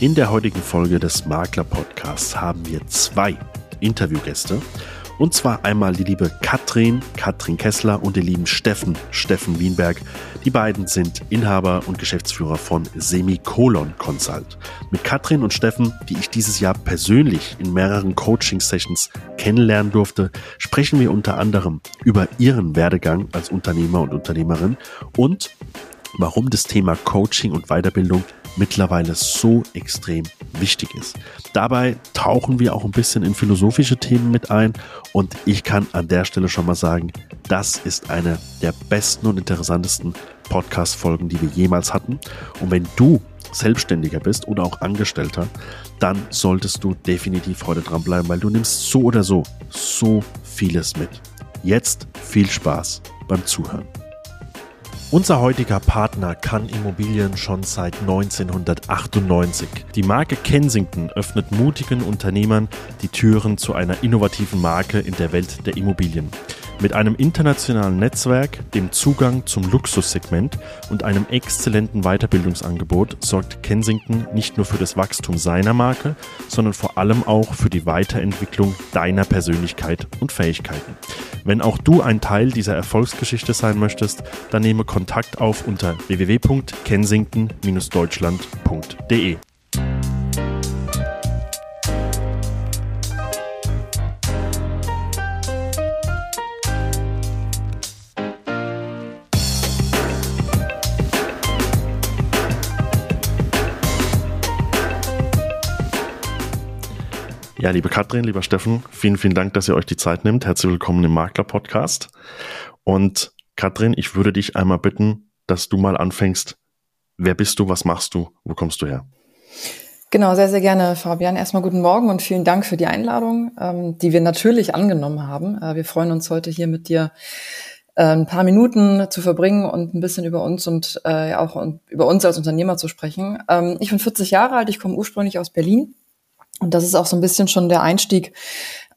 In der heutigen Folge des Makler Podcasts haben wir zwei Interviewgäste. Und zwar einmal die liebe Katrin, Katrin Kessler und den lieben Steffen, Steffen Wienberg. Die beiden sind Inhaber und Geschäftsführer von Semikolon Consult. Mit Katrin und Steffen, die ich dieses Jahr persönlich in mehreren Coaching-Sessions kennenlernen durfte, sprechen wir unter anderem über ihren Werdegang als Unternehmer und Unternehmerin und warum das Thema Coaching und Weiterbildung mittlerweile so extrem wichtig ist. Dabei tauchen wir auch ein bisschen in philosophische Themen mit ein und ich kann an der Stelle schon mal sagen, das ist eine der besten und interessantesten Podcast-Folgen, die wir jemals hatten. Und wenn du Selbstständiger bist oder auch Angestellter, dann solltest du definitiv heute dranbleiben, weil du nimmst so oder so so vieles mit. Jetzt viel Spaß beim Zuhören. Unser heutiger Partner kann Immobilien schon seit 1998. Die Marke Kensington öffnet mutigen Unternehmern die Türen zu einer innovativen Marke in der Welt der Immobilien. Mit einem internationalen Netzwerk, dem Zugang zum Luxussegment und einem exzellenten Weiterbildungsangebot sorgt Kensington nicht nur für das Wachstum seiner Marke, sondern vor allem auch für die Weiterentwicklung deiner Persönlichkeit und Fähigkeiten. Wenn auch du ein Teil dieser Erfolgsgeschichte sein möchtest, dann nehme Kontakt auf unter www.kensington-deutschland.de. Ja, liebe Katrin, lieber Steffen, vielen, vielen Dank, dass ihr euch die Zeit nimmt. Herzlich willkommen im Makler-Podcast. Und Katrin, ich würde dich einmal bitten, dass du mal anfängst. Wer bist du? Was machst du? Wo kommst du her? Genau, sehr, sehr gerne, Fabian. Erstmal guten Morgen und vielen Dank für die Einladung, ähm, die wir natürlich angenommen haben. Äh, wir freuen uns heute hier mit dir äh, ein paar Minuten zu verbringen und ein bisschen über uns und äh, auch über uns als Unternehmer zu sprechen. Ähm, ich bin 40 Jahre alt, ich komme ursprünglich aus Berlin und das ist auch so ein bisschen schon der Einstieg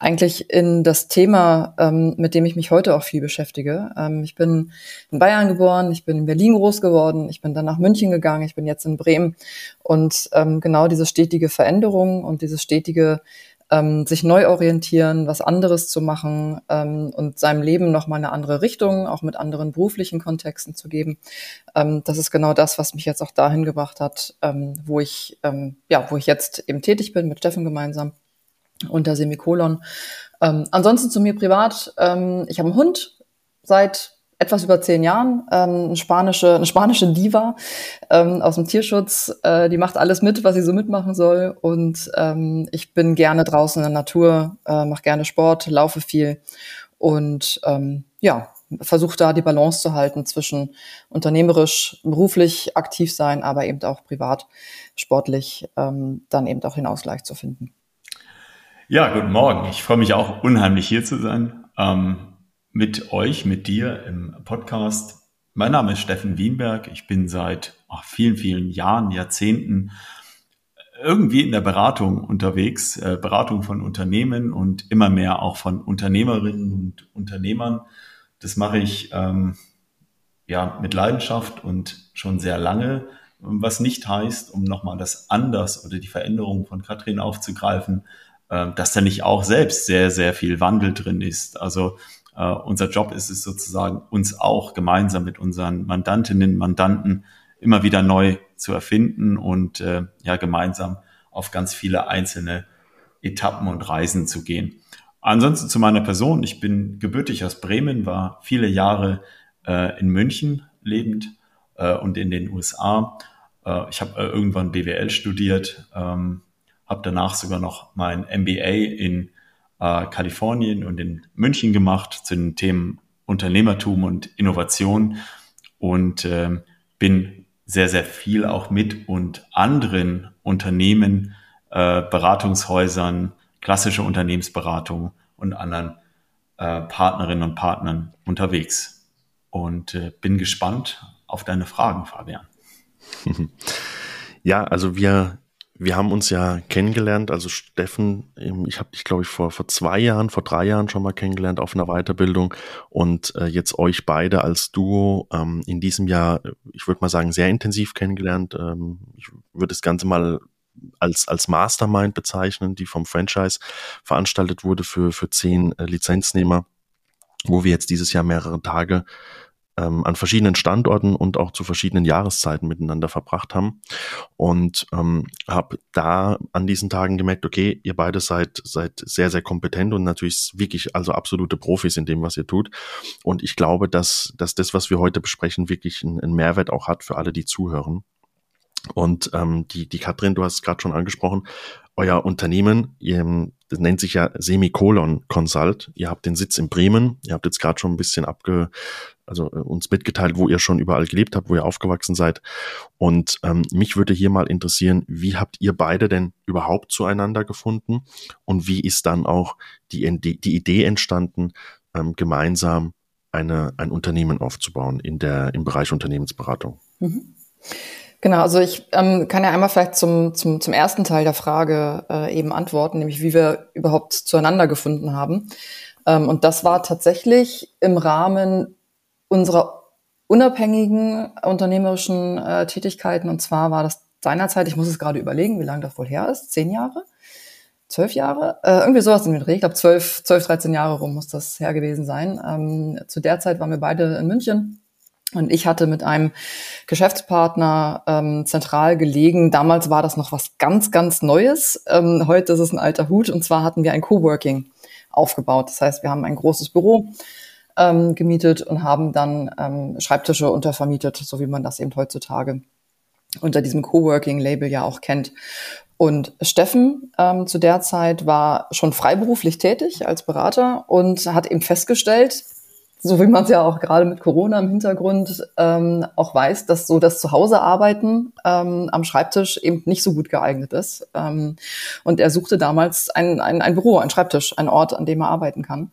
eigentlich in das Thema, ähm, mit dem ich mich heute auch viel beschäftige. Ähm, ich bin in Bayern geboren, ich bin in Berlin groß geworden, ich bin dann nach München gegangen, ich bin jetzt in Bremen. Und ähm, genau diese stetige Veränderung und dieses stetige ähm, sich neu orientieren, was anderes zu machen ähm, und seinem Leben nochmal eine andere Richtung, auch mit anderen beruflichen Kontexten zu geben. Ähm, das ist genau das, was mich jetzt auch dahin gebracht hat, ähm, wo ich, ähm, ja, wo ich jetzt eben tätig bin mit Steffen gemeinsam unter Semikolon. Ähm, ansonsten zu mir privat. Ich habe einen Hund seit etwas über zehn Jahren, ähm, eine, spanische, eine spanische Diva ähm, aus dem Tierschutz. Äh, die macht alles mit, was sie so mitmachen soll. Und ähm, ich bin gerne draußen in der Natur, äh, mache gerne Sport, laufe viel und ähm, ja, versuche da die Balance zu halten zwischen unternehmerisch, beruflich aktiv sein, aber eben auch privat, sportlich ähm, dann eben auch den Ausgleich zu finden. Ja, guten Morgen. Ich freue mich auch unheimlich hier zu sein. Ähm, mit euch, mit dir im Podcast. Mein Name ist Steffen Wienberg. Ich bin seit ach, vielen, vielen Jahren, Jahrzehnten irgendwie in der Beratung unterwegs, äh, Beratung von Unternehmen und immer mehr auch von Unternehmerinnen und Unternehmern. Das mache ich ähm, ja mit Leidenschaft und schon sehr lange, was nicht heißt, um nochmal das Anders oder die Veränderung von Katrin aufzugreifen, äh, dass da nicht auch selbst sehr, sehr viel Wandel drin ist. Also Uh, unser Job ist es sozusagen, uns auch gemeinsam mit unseren Mandantinnen, Mandanten immer wieder neu zu erfinden und äh, ja gemeinsam auf ganz viele einzelne Etappen und Reisen zu gehen. Ansonsten zu meiner Person. Ich bin gebürtig aus Bremen, war viele Jahre äh, in München lebend äh, und in den USA. Äh, ich habe äh, irgendwann BWL studiert, ähm, habe danach sogar noch mein MBA in äh, Kalifornien und in München gemacht zu den Themen Unternehmertum und Innovation und äh, bin sehr, sehr viel auch mit und anderen Unternehmen, äh, Beratungshäusern, klassische Unternehmensberatung und anderen äh, Partnerinnen und Partnern unterwegs. Und äh, bin gespannt auf deine Fragen, Fabian. Ja, also wir wir haben uns ja kennengelernt, also Steffen, ich habe dich, glaube ich, vor, vor zwei Jahren, vor drei Jahren schon mal kennengelernt auf einer Weiterbildung und äh, jetzt euch beide als Duo ähm, in diesem Jahr, ich würde mal sagen, sehr intensiv kennengelernt. Ähm, ich würde das Ganze mal als, als Mastermind bezeichnen, die vom Franchise veranstaltet wurde für, für zehn äh, Lizenznehmer, wo wir jetzt dieses Jahr mehrere Tage ähm, an verschiedenen Standorten und auch zu verschiedenen Jahreszeiten miteinander verbracht haben. Und ähm, habe da an diesen Tagen gemerkt, okay, ihr beide seid, seid sehr, sehr kompetent und natürlich wirklich also absolute Profis in dem, was ihr tut. Und ich glaube, dass, dass das, was wir heute besprechen, wirklich einen, einen Mehrwert auch hat für alle, die zuhören. Und ähm, die, die Katrin, du hast es gerade schon angesprochen, euer Unternehmen, ihr, das nennt sich ja Semikolon Consult. Ihr habt den Sitz in Bremen. Ihr habt jetzt gerade schon ein bisschen abge, also äh, uns mitgeteilt, wo ihr schon überall gelebt habt, wo ihr aufgewachsen seid. Und ähm, mich würde hier mal interessieren, wie habt ihr beide denn überhaupt zueinander gefunden? Und wie ist dann auch die, die Idee entstanden, ähm, gemeinsam eine, ein Unternehmen aufzubauen in der, im Bereich Unternehmensberatung? Mhm. Genau, also ich ähm, kann ja einmal vielleicht zum, zum, zum ersten Teil der Frage äh, eben antworten, nämlich wie wir überhaupt zueinander gefunden haben. Ähm, und das war tatsächlich im Rahmen unserer unabhängigen unternehmerischen äh, Tätigkeiten. Und zwar war das seinerzeit, ich muss es gerade überlegen, wie lange das wohl her ist, zehn Jahre? Zwölf Jahre? Äh, irgendwie sowas in den Dreh. Ich glaube, zwölf, zwölf, dreizehn Jahre rum muss das her gewesen sein. Ähm, zu der Zeit waren wir beide in München und ich hatte mit einem Geschäftspartner ähm, zentral gelegen. Damals war das noch was ganz, ganz Neues. Ähm, heute ist es ein alter Hut. Und zwar hatten wir ein Coworking aufgebaut. Das heißt, wir haben ein großes Büro ähm, gemietet und haben dann ähm, Schreibtische untervermietet, so wie man das eben heutzutage unter diesem Coworking-Label ja auch kennt. Und Steffen ähm, zu der Zeit war schon freiberuflich tätig als Berater und hat eben festgestellt, so wie man es ja auch gerade mit Corona im Hintergrund ähm, auch weiß, dass so das Zuhausearbeiten ähm, am Schreibtisch eben nicht so gut geeignet ist. Ähm, und er suchte damals ein, ein, ein Büro, ein Schreibtisch, ein Ort, an dem er arbeiten kann.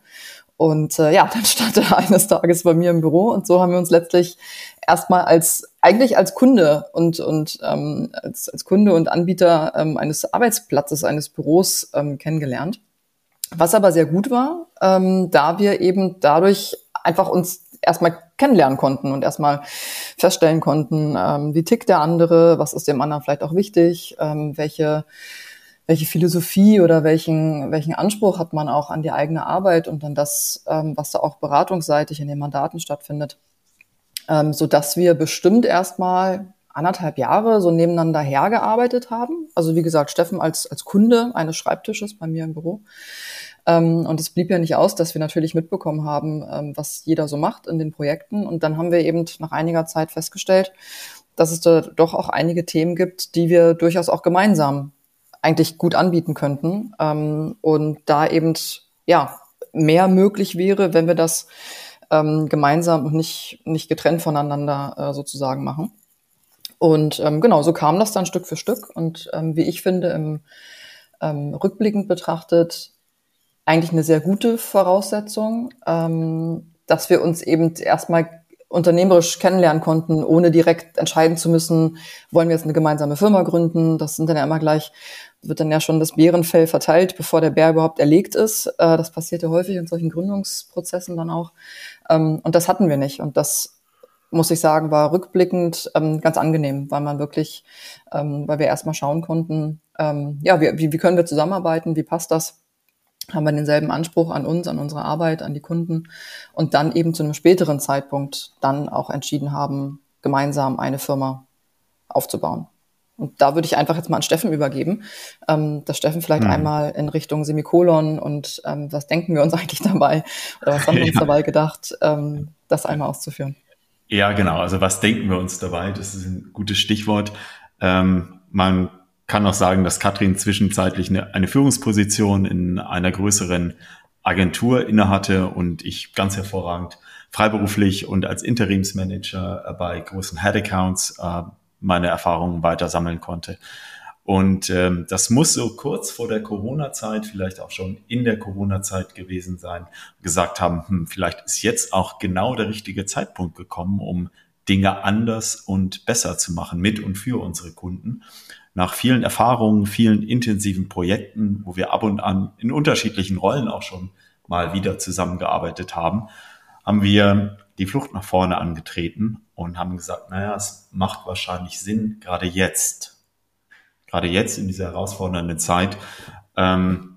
Und äh, ja, dann stand er eines Tages bei mir im Büro und so haben wir uns letztlich erstmal als eigentlich als Kunde und und ähm, als, als Kunde und Anbieter ähm, eines Arbeitsplatzes eines Büros ähm, kennengelernt. Was aber sehr gut war, ähm, da wir eben dadurch einfach uns erstmal kennenlernen konnten und erstmal feststellen konnten, ähm, wie tickt der andere, was ist dem anderen vielleicht auch wichtig, ähm, welche welche Philosophie oder welchen, welchen Anspruch hat man auch an die eigene Arbeit und dann das, ähm, was da auch beratungsseitig in den Mandaten stattfindet, ähm, so dass wir bestimmt erstmal anderthalb Jahre so nebeneinander hergearbeitet haben. Also wie gesagt, Steffen als, als Kunde eines Schreibtisches bei mir im Büro und es blieb ja nicht aus, dass wir natürlich mitbekommen haben, ähm, was jeder so macht in den Projekten. Und dann haben wir eben nach einiger Zeit festgestellt, dass es da doch auch einige Themen gibt, die wir durchaus auch gemeinsam eigentlich gut anbieten könnten. Ähm, und da eben, ja, mehr möglich wäre, wenn wir das ähm, gemeinsam und nicht, nicht getrennt voneinander äh, sozusagen machen. Und ähm, genau, so kam das dann Stück für Stück. Und ähm, wie ich finde, im ähm, rückblickend betrachtet, eigentlich eine sehr gute Voraussetzung, ähm, dass wir uns eben erstmal unternehmerisch kennenlernen konnten, ohne direkt entscheiden zu müssen, wollen wir jetzt eine gemeinsame Firma gründen. Das sind dann ja immer gleich, wird dann ja schon das Bärenfell verteilt, bevor der Bär überhaupt erlegt ist. Äh, das passiert ja häufig in solchen Gründungsprozessen dann auch. Ähm, und das hatten wir nicht. Und das muss ich sagen, war rückblickend ähm, ganz angenehm, weil man wirklich, ähm, weil wir erstmal schauen konnten, ähm, ja, wie, wie können wir zusammenarbeiten, wie passt das? Haben wir denselben Anspruch an uns, an unsere Arbeit, an die Kunden und dann eben zu einem späteren Zeitpunkt dann auch entschieden haben, gemeinsam eine Firma aufzubauen. Und da würde ich einfach jetzt mal an Steffen übergeben, ähm, dass Steffen vielleicht mhm. einmal in Richtung Semikolon und ähm, was denken wir uns eigentlich dabei oder was haben wir uns dabei gedacht, ähm, das einmal auszuführen. Ja, genau. Also was denken wir uns dabei? Das ist ein gutes Stichwort. Ähm, man kann auch sagen, dass Katrin zwischenzeitlich eine, eine Führungsposition in einer größeren Agentur innehatte und ich ganz hervorragend freiberuflich und als Interimsmanager bei großen Head-Accounts äh, meine Erfahrungen weiter sammeln konnte. Und ähm, das muss so kurz vor der Corona-Zeit, vielleicht auch schon in der Corona-Zeit gewesen sein, gesagt haben, hm, vielleicht ist jetzt auch genau der richtige Zeitpunkt gekommen, um Dinge anders und besser zu machen mit und für unsere Kunden nach vielen Erfahrungen, vielen intensiven Projekten, wo wir ab und an in unterschiedlichen Rollen auch schon mal wieder zusammengearbeitet haben, haben wir die Flucht nach vorne angetreten und haben gesagt, naja, es macht wahrscheinlich Sinn, gerade jetzt gerade jetzt in dieser herausfordernden Zeit, ähm,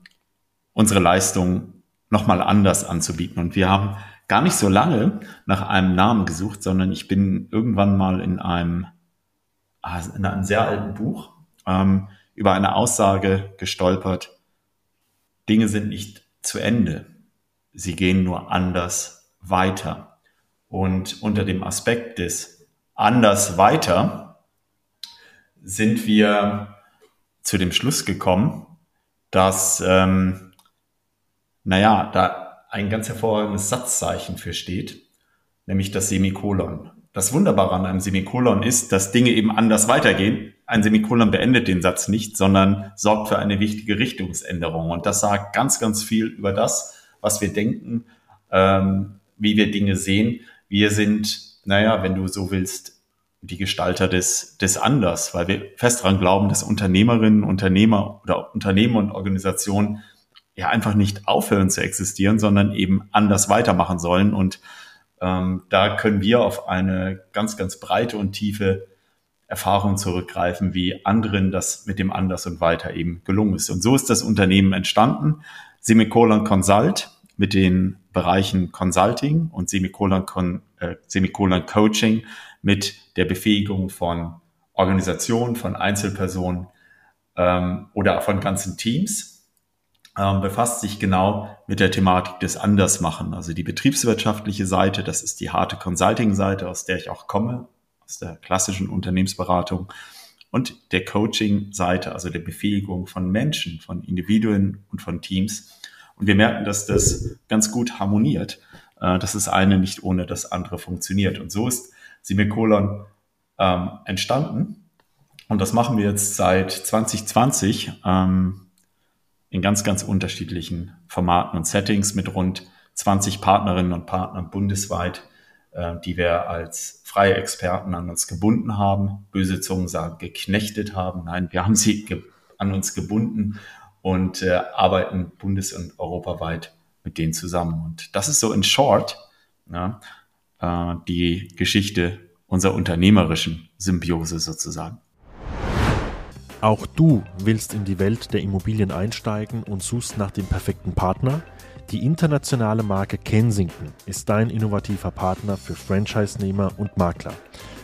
unsere Leistung nochmal anders anzubieten. Und wir haben gar nicht so lange nach einem Namen gesucht, sondern ich bin irgendwann mal in einem, ah, in einem sehr alten Buch ähm, über eine Aussage gestolpert, Dinge sind nicht zu Ende, sie gehen nur anders weiter. Und unter dem Aspekt des anders weiter sind wir zu dem Schluss gekommen, dass, ähm, naja, da ein ganz hervorragendes Satzzeichen für steht, nämlich das Semikolon. Das Wunderbare an einem Semikolon ist, dass Dinge eben anders weitergehen. Ein Semikolon beendet den Satz nicht, sondern sorgt für eine wichtige Richtungsänderung. Und das sagt ganz, ganz viel über das, was wir denken, ähm, wie wir Dinge sehen. Wir sind, naja, wenn du so willst, die Gestalter des, des Anders, weil wir fest daran glauben, dass Unternehmerinnen, Unternehmer oder Unternehmen und Organisationen ja einfach nicht aufhören zu existieren, sondern eben anders weitermachen sollen. Und ähm, da können wir auf eine ganz, ganz breite und tiefe Erfahrung zurückgreifen, wie anderen das mit dem Anders und Weiter eben gelungen ist. Und so ist das Unternehmen entstanden. Semikolon Consult mit den Bereichen Consulting und Semikolon, Con, äh, Semikolon Coaching mit der Befähigung von Organisationen, von Einzelpersonen ähm, oder von ganzen Teams, ähm, befasst sich genau mit der Thematik des Andersmachen. Also die betriebswirtschaftliche Seite, das ist die harte Consulting-Seite, aus der ich auch komme, aus der klassischen Unternehmensberatung. Und der Coaching-Seite, also der Befähigung von Menschen, von Individuen und von Teams. Und wir merken, dass das ganz gut harmoniert, äh, dass das eine nicht ohne das andere funktioniert. Und so ist Semikolon ähm, entstanden. Und das machen wir jetzt seit 2020 ähm, in ganz, ganz unterschiedlichen Formaten und Settings mit rund 20 Partnerinnen und Partnern bundesweit, äh, die wir als freie Experten an uns gebunden haben. Böse Zungen sagen, geknechtet haben. Nein, wir haben sie an uns gebunden und äh, arbeiten bundes- und europaweit mit denen zusammen. Und das ist so in short ja, äh, die Geschichte unserer unternehmerischen Symbiose sozusagen. Auch du willst in die Welt der Immobilien einsteigen und suchst nach dem perfekten Partner? Die internationale Marke Kensington ist dein innovativer Partner für Franchise-Nehmer und Makler.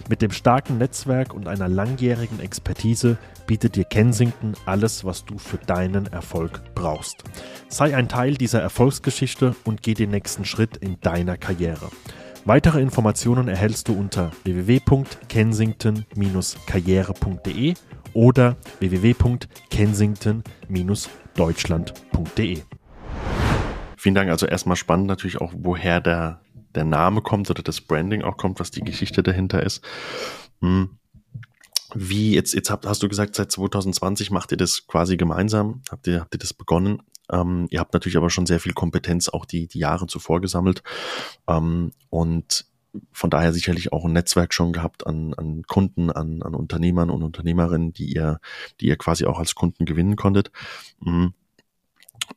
Mit dem starken Netzwerk und einer langjährigen Expertise bietet dir Kensington alles, was du für deinen Erfolg brauchst. Sei ein Teil dieser Erfolgsgeschichte und geh den nächsten Schritt in deiner Karriere. Weitere Informationen erhältst du unter www.kensington-karriere.de oder www.kensington-deutschland.de. Vielen Dank. Also erstmal spannend natürlich auch, woher der, der Name kommt oder das Branding auch kommt, was die Geschichte dahinter ist. Hm. Wie jetzt, jetzt habt, hast du gesagt, seit 2020 macht ihr das quasi gemeinsam, habt ihr, habt ihr das begonnen. Ähm, ihr habt natürlich aber schon sehr viel Kompetenz auch die, die Jahre zuvor gesammelt. Ähm, und von daher sicherlich auch ein Netzwerk schon gehabt an, an Kunden, an, an Unternehmern und Unternehmerinnen, die ihr, die ihr quasi auch als Kunden gewinnen konntet. Mhm.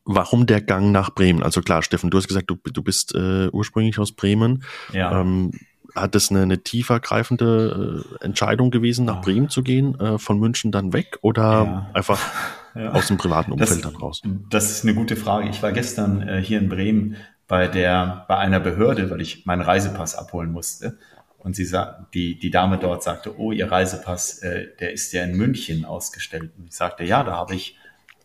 Warum der Gang nach Bremen? Also klar, Steffen, du hast gesagt, du, du bist äh, ursprünglich aus Bremen. Ja. Ähm, hat es eine, eine tiefergreifende äh, Entscheidung gewesen, nach Bremen zu gehen, äh, von München dann weg oder ja. einfach ja. aus dem privaten Umfeld das, dann raus? Das ist eine gute Frage. Ich war gestern äh, hier in Bremen bei der, bei einer Behörde, weil ich meinen Reisepass abholen musste. Und sie die, die Dame dort sagte, oh, ihr Reisepass, äh, der ist ja in München ausgestellt. Und ich sagte, ja, da habe ich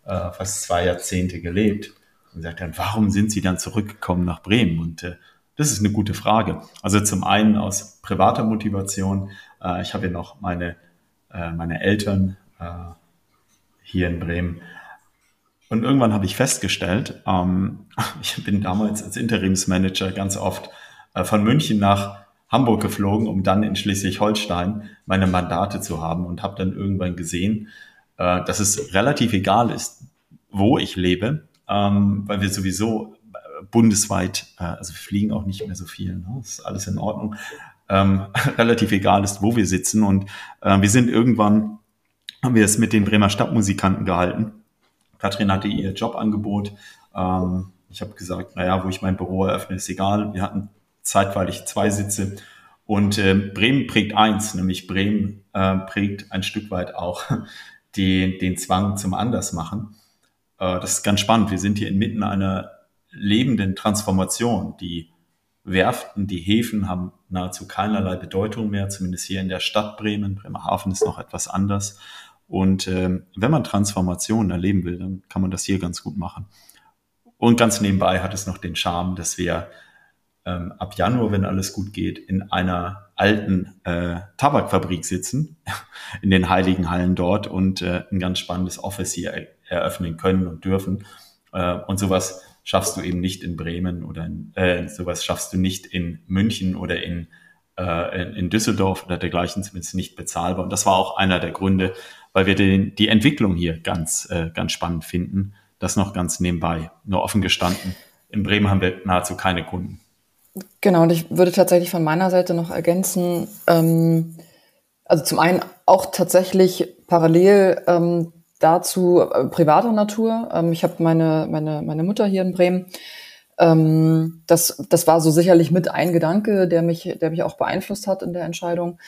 äh, fast zwei Jahrzehnte gelebt. Und sagt dann, warum sind Sie dann zurückgekommen nach Bremen? Und äh, das ist eine gute Frage. Also zum einen aus privater Motivation. Äh, ich habe ja noch meine, äh, meine Eltern äh, hier in Bremen. Und irgendwann habe ich festgestellt, ähm, ich bin damals als Interimsmanager ganz oft äh, von München nach Hamburg geflogen, um dann in Schleswig-Holstein meine Mandate zu haben und habe dann irgendwann gesehen, äh, dass es relativ egal ist, wo ich lebe, ähm, weil wir sowieso bundesweit, äh, also fliegen auch nicht mehr so viel, ne? ist alles in Ordnung, ähm, relativ egal ist, wo wir sitzen. Und äh, wir sind irgendwann, haben wir es mit den Bremer Stadtmusikanten gehalten. Katrin hatte ihr Jobangebot. Ähm, ich habe gesagt, naja, wo ich mein Büro eröffne, ist egal. Wir hatten zeitweilig zwei Sitze. Und äh, Bremen prägt eins, nämlich Bremen äh, prägt ein Stück weit auch den, den Zwang zum Andersmachen. Äh, das ist ganz spannend. Wir sind hier inmitten einer lebenden Transformation. Die Werften, die Häfen haben nahezu keinerlei Bedeutung mehr, zumindest hier in der Stadt Bremen. Bremerhaven ist noch etwas anders. Und ähm, wenn man Transformationen erleben will, dann kann man das hier ganz gut machen. Und ganz nebenbei hat es noch den Charme, dass wir ähm, ab Januar, wenn alles gut geht, in einer alten äh, Tabakfabrik sitzen, in den heiligen Hallen dort und äh, ein ganz spannendes Office hier eröffnen können und dürfen. Äh, und sowas schaffst du eben nicht in Bremen oder in, äh, sowas schaffst du nicht in München oder in, äh, in, in Düsseldorf oder dergleichen, zumindest nicht bezahlbar. Und das war auch einer der Gründe, weil wir den, die Entwicklung hier ganz, äh, ganz spannend finden. Das noch ganz nebenbei, nur offen gestanden. In Bremen haben wir nahezu keine Kunden. Genau, und ich würde tatsächlich von meiner Seite noch ergänzen, ähm, also zum einen auch tatsächlich parallel ähm, dazu äh, privater Natur. Ähm, ich habe meine, meine, meine Mutter hier in Bremen. Ähm, das, das war so sicherlich mit ein Gedanke, der mich, der mich auch beeinflusst hat in der Entscheidung.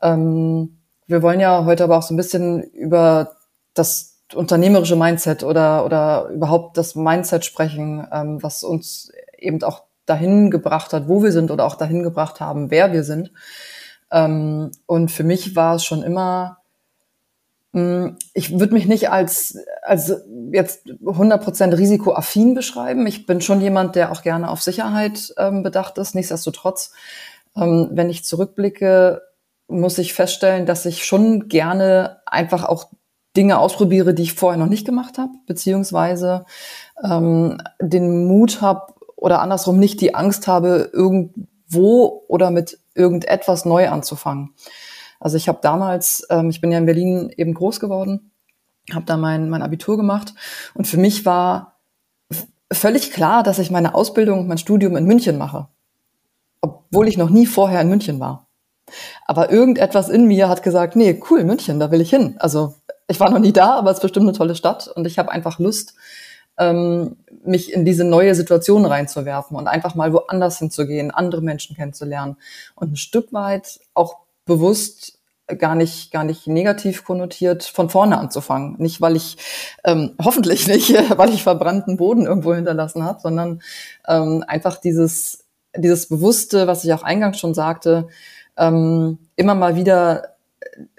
Ähm, wir wollen ja heute aber auch so ein bisschen über das unternehmerische Mindset oder, oder überhaupt das Mindset sprechen, ähm, was uns eben auch dahin gebracht hat, wo wir sind oder auch dahin gebracht haben, wer wir sind. Ähm, und für mich war es schon immer, mh, hm, ich würde mich nicht als, als jetzt 100% risikoaffin beschreiben. Ich bin schon jemand, der auch gerne auf Sicherheit ähm, bedacht ist. Nichtsdestotrotz, ähm, wenn ich zurückblicke, muss ich feststellen, dass ich schon gerne einfach auch Dinge ausprobiere, die ich vorher noch nicht gemacht habe, beziehungsweise ähm, den Mut habe, oder andersrum nicht die Angst habe, irgendwo oder mit irgendetwas neu anzufangen. Also ich habe damals, ähm, ich bin ja in Berlin eben groß geworden, habe da mein, mein Abitur gemacht und für mich war völlig klar, dass ich meine Ausbildung und mein Studium in München mache, obwohl ich noch nie vorher in München war. Aber irgendetwas in mir hat gesagt, nee, cool, München, da will ich hin. Also ich war noch nie da, aber es ist bestimmt eine tolle Stadt und ich habe einfach Lust, ähm, mich in diese neue Situation reinzuwerfen und einfach mal woanders hinzugehen, andere Menschen kennenzulernen und ein Stück weit auch bewusst gar nicht gar nicht negativ konnotiert von vorne anzufangen. Nicht weil ich ähm, hoffentlich nicht weil ich verbrannten Boden irgendwo hinterlassen habe sondern ähm, einfach dieses dieses bewusste was ich auch eingangs schon sagte ähm, immer mal wieder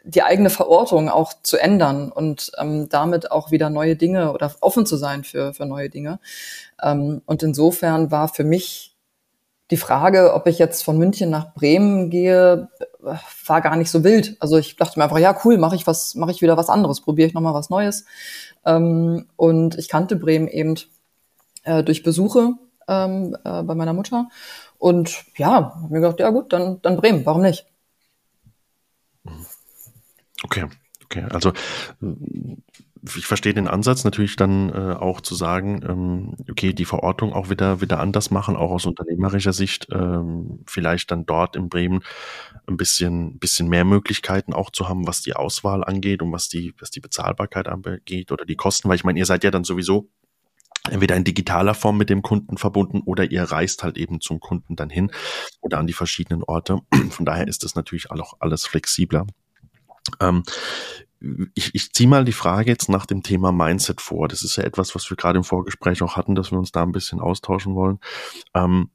die eigene Verortung auch zu ändern und ähm, damit auch wieder neue Dinge oder offen zu sein für, für neue Dinge. Ähm, und insofern war für mich die Frage, ob ich jetzt von München nach Bremen gehe, war gar nicht so wild. Also ich dachte mir einfach, ja cool, mache ich was, mache ich wieder was anderes, probiere ich nochmal was Neues. Ähm, und ich kannte Bremen eben äh, durch Besuche ähm, äh, bei meiner Mutter. Und ja, habe mir gedacht, ja gut, dann, dann Bremen, warum nicht? Okay, okay. Also ich verstehe den Ansatz natürlich dann äh, auch zu sagen, ähm, okay, die Verortung auch wieder wieder anders machen, auch aus unternehmerischer Sicht, ähm, vielleicht dann dort in Bremen ein bisschen bisschen mehr Möglichkeiten auch zu haben, was die Auswahl angeht und was die was die Bezahlbarkeit angeht oder die Kosten, weil ich meine, ihr seid ja dann sowieso entweder in digitaler Form mit dem Kunden verbunden oder ihr reist halt eben zum Kunden dann hin oder an die verschiedenen Orte. Von daher ist das natürlich auch alles flexibler. Ähm, ich, ich ziehe mal die Frage jetzt nach dem Thema Mindset vor. Das ist ja etwas, was wir gerade im Vorgespräch auch hatten, dass wir uns da ein bisschen austauschen wollen. Ähm,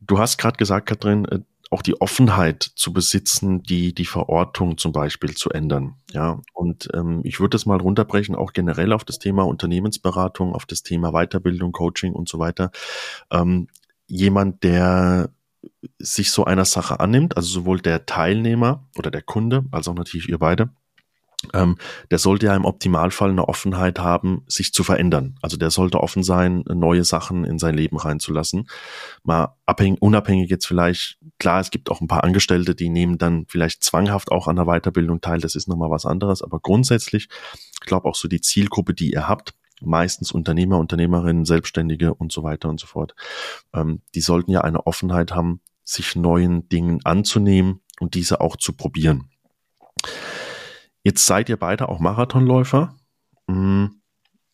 du hast gerade gesagt, Katrin, äh, auch die Offenheit zu besitzen, die die Verortung zum Beispiel zu ändern. Ja, und ähm, ich würde das mal runterbrechen, auch generell auf das Thema Unternehmensberatung, auf das Thema Weiterbildung, Coaching und so weiter. Ähm, jemand, der sich so einer Sache annimmt, also sowohl der Teilnehmer oder der Kunde, als auch natürlich ihr beide, ähm, der sollte ja im Optimalfall eine Offenheit haben, sich zu verändern. Also der sollte offen sein, neue Sachen in sein Leben reinzulassen. Mal abhängig, unabhängig jetzt vielleicht, klar, es gibt auch ein paar Angestellte, die nehmen dann vielleicht zwanghaft auch an der Weiterbildung teil, das ist nochmal was anderes, aber grundsätzlich, ich glaube auch so die Zielgruppe, die ihr habt, meistens Unternehmer, Unternehmerinnen, Selbstständige und so weiter und so fort. Ähm, die sollten ja eine Offenheit haben, sich neuen Dingen anzunehmen und diese auch zu probieren. Jetzt seid ihr beide auch Marathonläufer. Mm,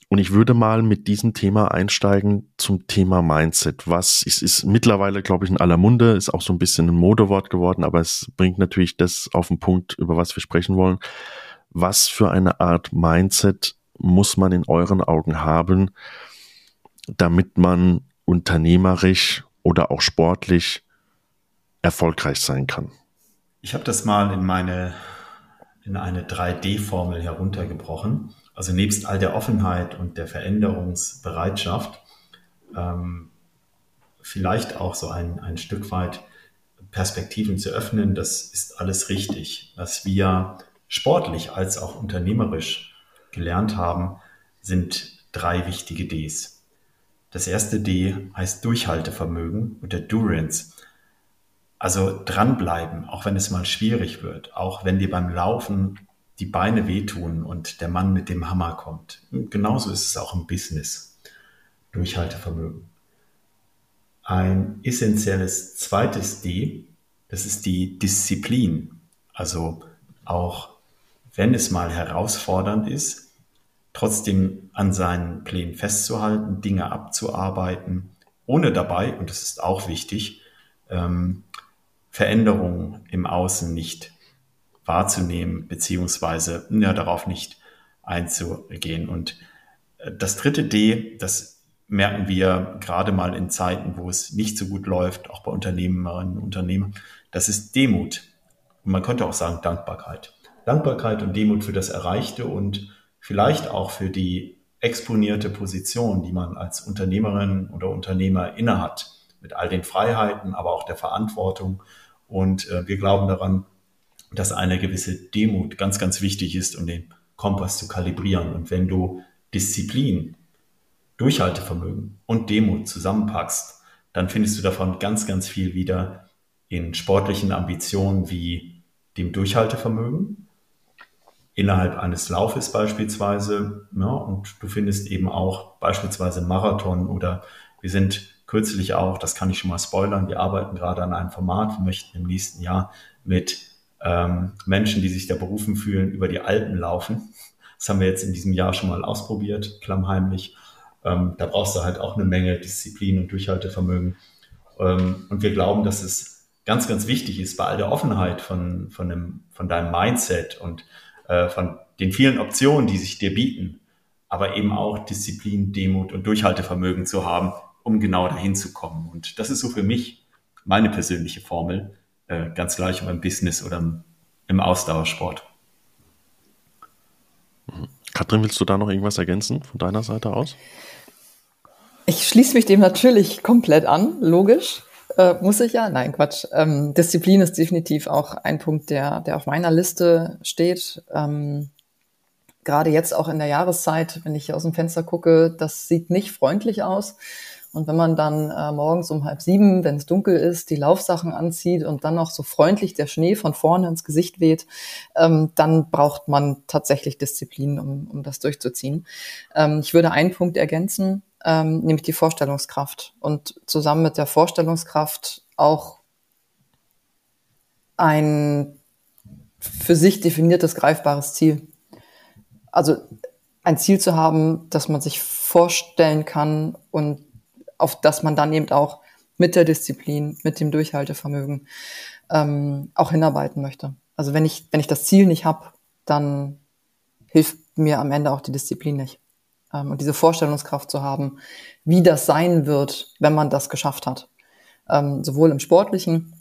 und ich würde mal mit diesem Thema einsteigen zum Thema Mindset. Was ist, ist mittlerweile, glaube ich, in aller Munde, ist auch so ein bisschen ein Modewort geworden, aber es bringt natürlich das auf den Punkt, über was wir sprechen wollen. was für eine Art Mindset muss man in euren Augen haben, damit man unternehmerisch oder auch sportlich erfolgreich sein kann? Ich habe das mal in meine in eine 3D-Formel heruntergebrochen. Also nebst all der Offenheit und der Veränderungsbereitschaft, ähm, vielleicht auch so ein, ein Stück weit Perspektiven zu öffnen, das ist alles richtig. Was wir sportlich als auch unternehmerisch gelernt haben, sind drei wichtige Ds. Das erste D heißt Durchhaltevermögen und Endurance. Also dranbleiben, auch wenn es mal schwierig wird, auch wenn dir beim Laufen die Beine wehtun und der Mann mit dem Hammer kommt. genauso ist es auch im Business. Durchhaltevermögen. Ein essentielles zweites D, das ist die Disziplin. Also auch wenn es mal herausfordernd ist, trotzdem an seinen Plänen festzuhalten, Dinge abzuarbeiten, ohne dabei, und das ist auch wichtig, ähm, Veränderungen im Außen nicht wahrzunehmen, beziehungsweise ja, darauf nicht einzugehen. Und äh, das dritte D, das merken wir gerade mal in Zeiten, wo es nicht so gut läuft, auch bei Unternehmerinnen und Unternehmern, das ist Demut. Und man könnte auch sagen Dankbarkeit. Dankbarkeit und Demut für das Erreichte und vielleicht auch für die exponierte Position, die man als Unternehmerin oder Unternehmer innehat, mit all den Freiheiten, aber auch der Verantwortung und äh, wir glauben daran, dass eine gewisse Demut ganz, ganz wichtig ist, um den Kompass zu kalibrieren. Und wenn du Disziplin, Durchhaltevermögen und Demut zusammenpackst, dann findest du davon ganz, ganz viel wieder in sportlichen Ambitionen wie dem Durchhaltevermögen innerhalb eines Laufes beispielsweise. Ja, und du findest eben auch beispielsweise Marathon oder wir sind kürzlich auch, das kann ich schon mal spoilern, wir arbeiten gerade an einem Format, wir möchten im nächsten Jahr mit ähm, Menschen, die sich da berufen fühlen, über die Alpen laufen. Das haben wir jetzt in diesem Jahr schon mal ausprobiert, klammheimlich. Ähm, da brauchst du halt auch eine Menge Disziplin und Durchhaltevermögen. Ähm, und wir glauben, dass es ganz, ganz wichtig ist, bei all der Offenheit von, von, dem, von deinem Mindset und äh, von den vielen Optionen, die sich dir bieten, aber eben auch Disziplin, Demut und Durchhaltevermögen zu haben, um genau dahin zu kommen. Und das ist so für mich meine persönliche Formel, äh, ganz gleich ob im Business oder im, im Ausdauersport. Mhm. Katrin, willst du da noch irgendwas ergänzen von deiner Seite aus? Ich schließe mich dem natürlich komplett an, logisch. Äh, muss ich ja? Nein, Quatsch. Ähm, Disziplin ist definitiv auch ein Punkt, der, der auf meiner Liste steht. Ähm, Gerade jetzt auch in der Jahreszeit, wenn ich hier aus dem Fenster gucke, das sieht nicht freundlich aus. Und wenn man dann äh, morgens um halb sieben, wenn es dunkel ist, die Laufsachen anzieht und dann noch so freundlich der Schnee von vorne ins Gesicht weht, ähm, dann braucht man tatsächlich Disziplin, um, um das durchzuziehen. Ähm, ich würde einen Punkt ergänzen, ähm, nämlich die Vorstellungskraft. Und zusammen mit der Vorstellungskraft auch ein für sich definiertes, greifbares Ziel. Also ein Ziel zu haben, das man sich vorstellen kann und auf das man dann eben auch mit der Disziplin, mit dem Durchhaltevermögen ähm, auch hinarbeiten möchte. Also wenn ich, wenn ich das Ziel nicht habe, dann hilft mir am Ende auch die Disziplin nicht. Ähm, und diese Vorstellungskraft zu haben, wie das sein wird, wenn man das geschafft hat. Ähm, sowohl im sportlichen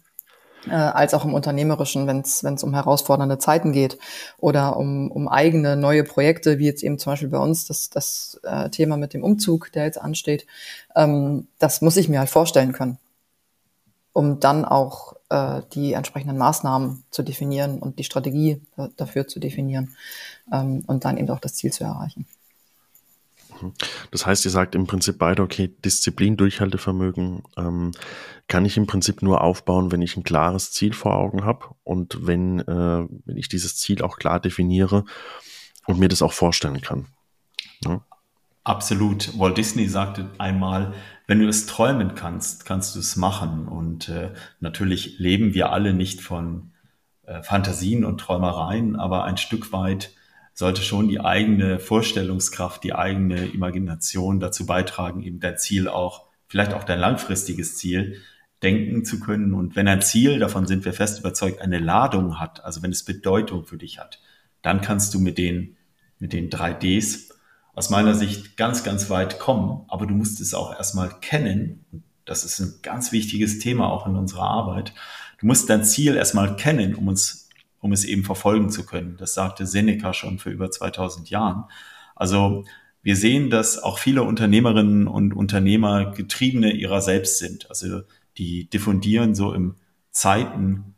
äh, als auch im Unternehmerischen, wenn es um herausfordernde Zeiten geht oder um, um eigene neue Projekte, wie jetzt eben zum Beispiel bei uns das, das äh, Thema mit dem Umzug, der jetzt ansteht. Ähm, das muss ich mir halt vorstellen können, um dann auch äh, die entsprechenden Maßnahmen zu definieren und die Strategie dafür zu definieren ähm, und dann eben auch das Ziel zu erreichen. Mhm. Das heißt, ihr sagt im Prinzip beide, okay, Disziplin, Durchhaltevermögen ähm, kann ich im Prinzip nur aufbauen, wenn ich ein klares Ziel vor Augen habe und wenn, äh, wenn ich dieses Ziel auch klar definiere und mir das auch vorstellen kann. Ja. Absolut. Walt Disney sagte einmal, wenn du es träumen kannst, kannst du es machen. Und äh, natürlich leben wir alle nicht von äh, Fantasien und Träumereien, aber ein Stück weit sollte schon die eigene Vorstellungskraft, die eigene Imagination dazu beitragen, eben dein Ziel auch, vielleicht auch dein langfristiges Ziel, denken zu können. Und wenn ein Ziel, davon sind wir fest überzeugt, eine Ladung hat, also wenn es Bedeutung für dich hat, dann kannst du mit den, mit den drei Ds aus meiner Sicht ganz, ganz weit kommen. Aber du musst es auch erstmal kennen. Das ist ein ganz wichtiges Thema auch in unserer Arbeit. Du musst dein Ziel erstmal kennen, um uns, um es eben verfolgen zu können. Das sagte Seneca schon für über 2000 Jahren. Also wir sehen, dass auch viele Unternehmerinnen und Unternehmer Getriebene ihrer selbst sind. Also die diffundieren so im Zeiten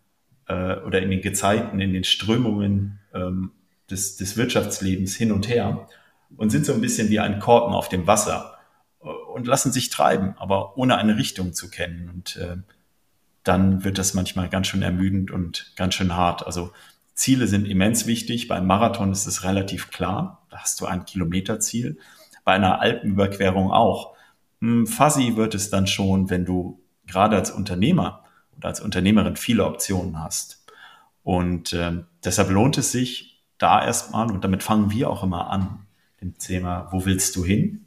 äh, oder in den Gezeiten, in den Strömungen ähm, des, des Wirtschaftslebens hin und her und sind so ein bisschen wie ein Korken auf dem Wasser äh, und lassen sich treiben, aber ohne eine Richtung zu kennen. Und äh, dann wird das manchmal ganz schön ermüdend und ganz schön hart. Also Ziele sind immens wichtig. Beim Marathon ist es relativ klar. Da hast du ein Kilometerziel. Bei einer Alpenüberquerung auch. Hm, fuzzy wird es dann schon, wenn du gerade als Unternehmer oder als Unternehmerin viele Optionen hast. Und äh, deshalb lohnt es sich da erstmal, und damit fangen wir auch immer an, dem Thema, wo willst du hin?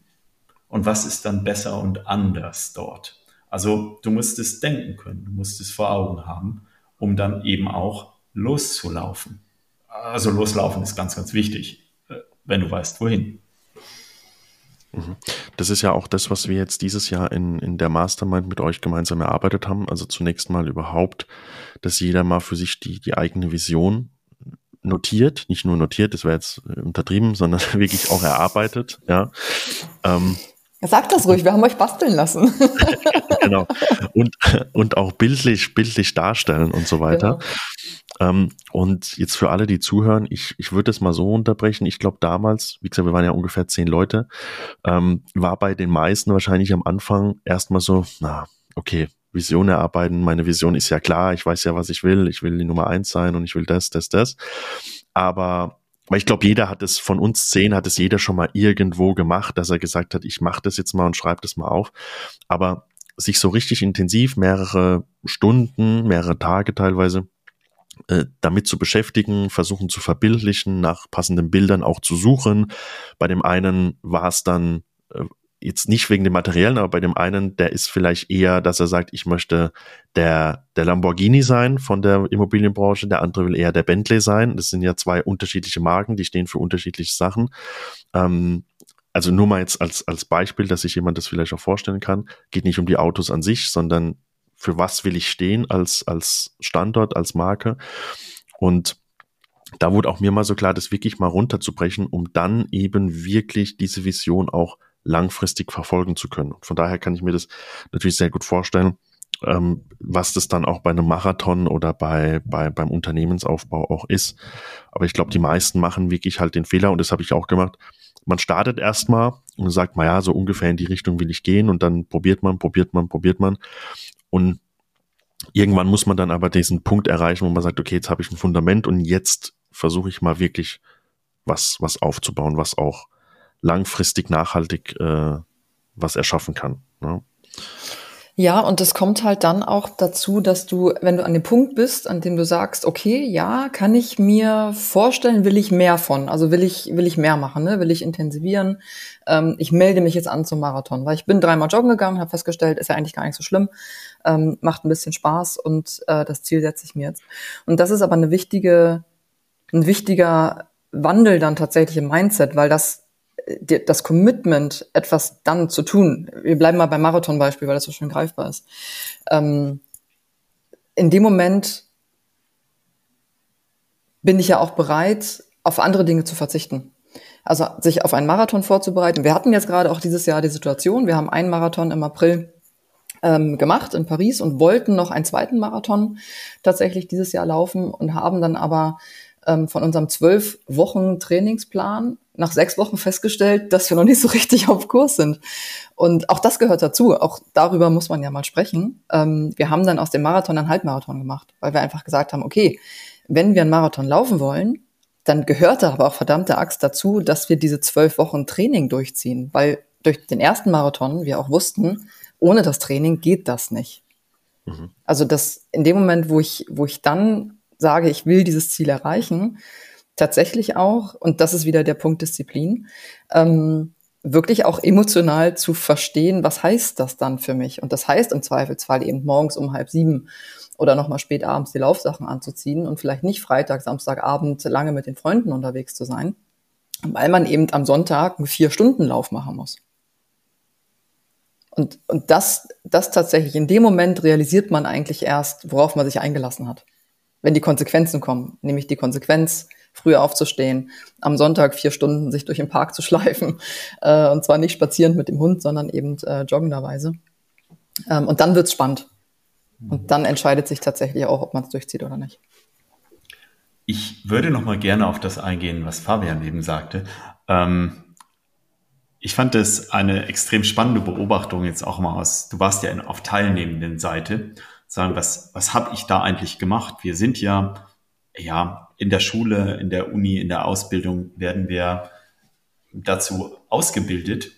Und was ist dann besser und anders dort? Also du musst es denken können, du musst es vor Augen haben, um dann eben auch loszulaufen. Also loslaufen ist ganz, ganz wichtig, äh, wenn du weißt, wohin. Mhm. Das ist ja auch das, was wir jetzt dieses Jahr in, in der Mastermind mit euch gemeinsam erarbeitet haben. Also zunächst mal überhaupt, dass jeder mal für sich die, die eigene Vision notiert, nicht nur notiert, das wäre jetzt äh, untertrieben, sondern wirklich auch erarbeitet, ja. Ähm, sagt das ruhig, wir haben euch basteln lassen. genau. Und, und auch bildlich, bildlich darstellen und so weiter. Genau. Ähm, und jetzt für alle, die zuhören, ich, ich würde es mal so unterbrechen. Ich glaube, damals, wie gesagt, wir waren ja ungefähr zehn Leute, ähm, war bei den meisten wahrscheinlich am Anfang erstmal so, na, okay, Vision erarbeiten. Meine Vision ist ja klar, ich weiß ja, was ich will. Ich will die Nummer eins sein und ich will das, das, das. Aber weil ich glaube, jeder hat es von uns zehn, hat es jeder schon mal irgendwo gemacht, dass er gesagt hat, ich mache das jetzt mal und schreibe das mal auf. Aber sich so richtig intensiv, mehrere Stunden, mehrere Tage teilweise, äh, damit zu beschäftigen, versuchen zu verbildlichen, nach passenden Bildern auch zu suchen. Bei dem einen war es dann äh, jetzt nicht wegen dem Materiellen, aber bei dem einen, der ist vielleicht eher, dass er sagt, ich möchte der, der Lamborghini sein von der Immobilienbranche, der andere will eher der Bentley sein. Das sind ja zwei unterschiedliche Marken, die stehen für unterschiedliche Sachen. Ähm, also nur mal jetzt als, als Beispiel, dass sich jemand das vielleicht auch vorstellen kann, geht nicht um die Autos an sich, sondern für was will ich stehen als, als Standort, als Marke. Und da wurde auch mir mal so klar, das wirklich mal runterzubrechen, um dann eben wirklich diese Vision auch langfristig verfolgen zu können. Und von daher kann ich mir das natürlich sehr gut vorstellen, ähm, was das dann auch bei einem Marathon oder bei, bei beim Unternehmensaufbau auch ist. Aber ich glaube, die meisten machen wirklich halt den Fehler und das habe ich auch gemacht. Man startet erstmal und sagt, na ja, so ungefähr in die Richtung will ich gehen und dann probiert man, probiert man, probiert man und irgendwann muss man dann aber diesen Punkt erreichen, wo man sagt, okay, jetzt habe ich ein Fundament und jetzt versuche ich mal wirklich was was aufzubauen, was auch langfristig nachhaltig äh, was erschaffen kann. Ne? Ja, und es kommt halt dann auch dazu, dass du, wenn du an dem Punkt bist, an dem du sagst, okay, ja, kann ich mir vorstellen, will ich mehr von, also will ich, will ich mehr machen, ne? will ich intensivieren. Ähm, ich melde mich jetzt an zum Marathon, weil ich bin dreimal joggen gegangen, habe festgestellt, ist ja eigentlich gar nicht so schlimm, ähm, macht ein bisschen Spaß und äh, das Ziel setze ich mir jetzt. Und das ist aber eine wichtige, ein wichtiger Wandel dann tatsächlich im Mindset, weil das das Commitment, etwas dann zu tun, wir bleiben mal beim Marathon-Beispiel, weil das so schön greifbar ist. Ähm, in dem Moment bin ich ja auch bereit, auf andere Dinge zu verzichten. Also sich auf einen Marathon vorzubereiten. Wir hatten jetzt gerade auch dieses Jahr die Situation, wir haben einen Marathon im April ähm, gemacht in Paris und wollten noch einen zweiten Marathon tatsächlich dieses Jahr laufen und haben dann aber ähm, von unserem zwölf Wochen Trainingsplan nach sechs Wochen festgestellt, dass wir noch nicht so richtig auf Kurs sind. Und auch das gehört dazu. Auch darüber muss man ja mal sprechen. Ähm, wir haben dann aus dem Marathon einen Halbmarathon gemacht, weil wir einfach gesagt haben, okay, wenn wir einen Marathon laufen wollen, dann gehört da aber auch verdammte Axt dazu, dass wir diese zwölf Wochen Training durchziehen, weil durch den ersten Marathon wir auch wussten, ohne das Training geht das nicht. Mhm. Also das in dem Moment, wo ich, wo ich dann sage, ich will dieses Ziel erreichen, tatsächlich auch, und das ist wieder der Punkt Disziplin, ähm, wirklich auch emotional zu verstehen, was heißt das dann für mich? Und das heißt im Zweifelsfall eben morgens um halb sieben oder nochmal spät abends die Laufsachen anzuziehen und vielleicht nicht Freitag, Samstagabend lange mit den Freunden unterwegs zu sein, weil man eben am Sonntag einen Vier-Stunden-Lauf machen muss. Und, und das, das tatsächlich, in dem Moment realisiert man eigentlich erst, worauf man sich eingelassen hat. Wenn die Konsequenzen kommen, nämlich die Konsequenz, früh aufzustehen, am Sonntag vier Stunden sich durch den Park zu schleifen, äh, und zwar nicht spazierend mit dem Hund, sondern eben äh, joggenderweise. Ähm, und dann wird's spannend. Und dann entscheidet sich tatsächlich auch, ob man es durchzieht oder nicht. Ich würde noch mal gerne auf das eingehen, was Fabian eben sagte. Ähm, ich fand das eine extrem spannende Beobachtung jetzt auch mal aus, du warst ja auf teilnehmenden Seite, sagen, was, was habe ich da eigentlich gemacht? Wir sind ja, ja, in der Schule, in der Uni, in der Ausbildung werden wir dazu ausgebildet,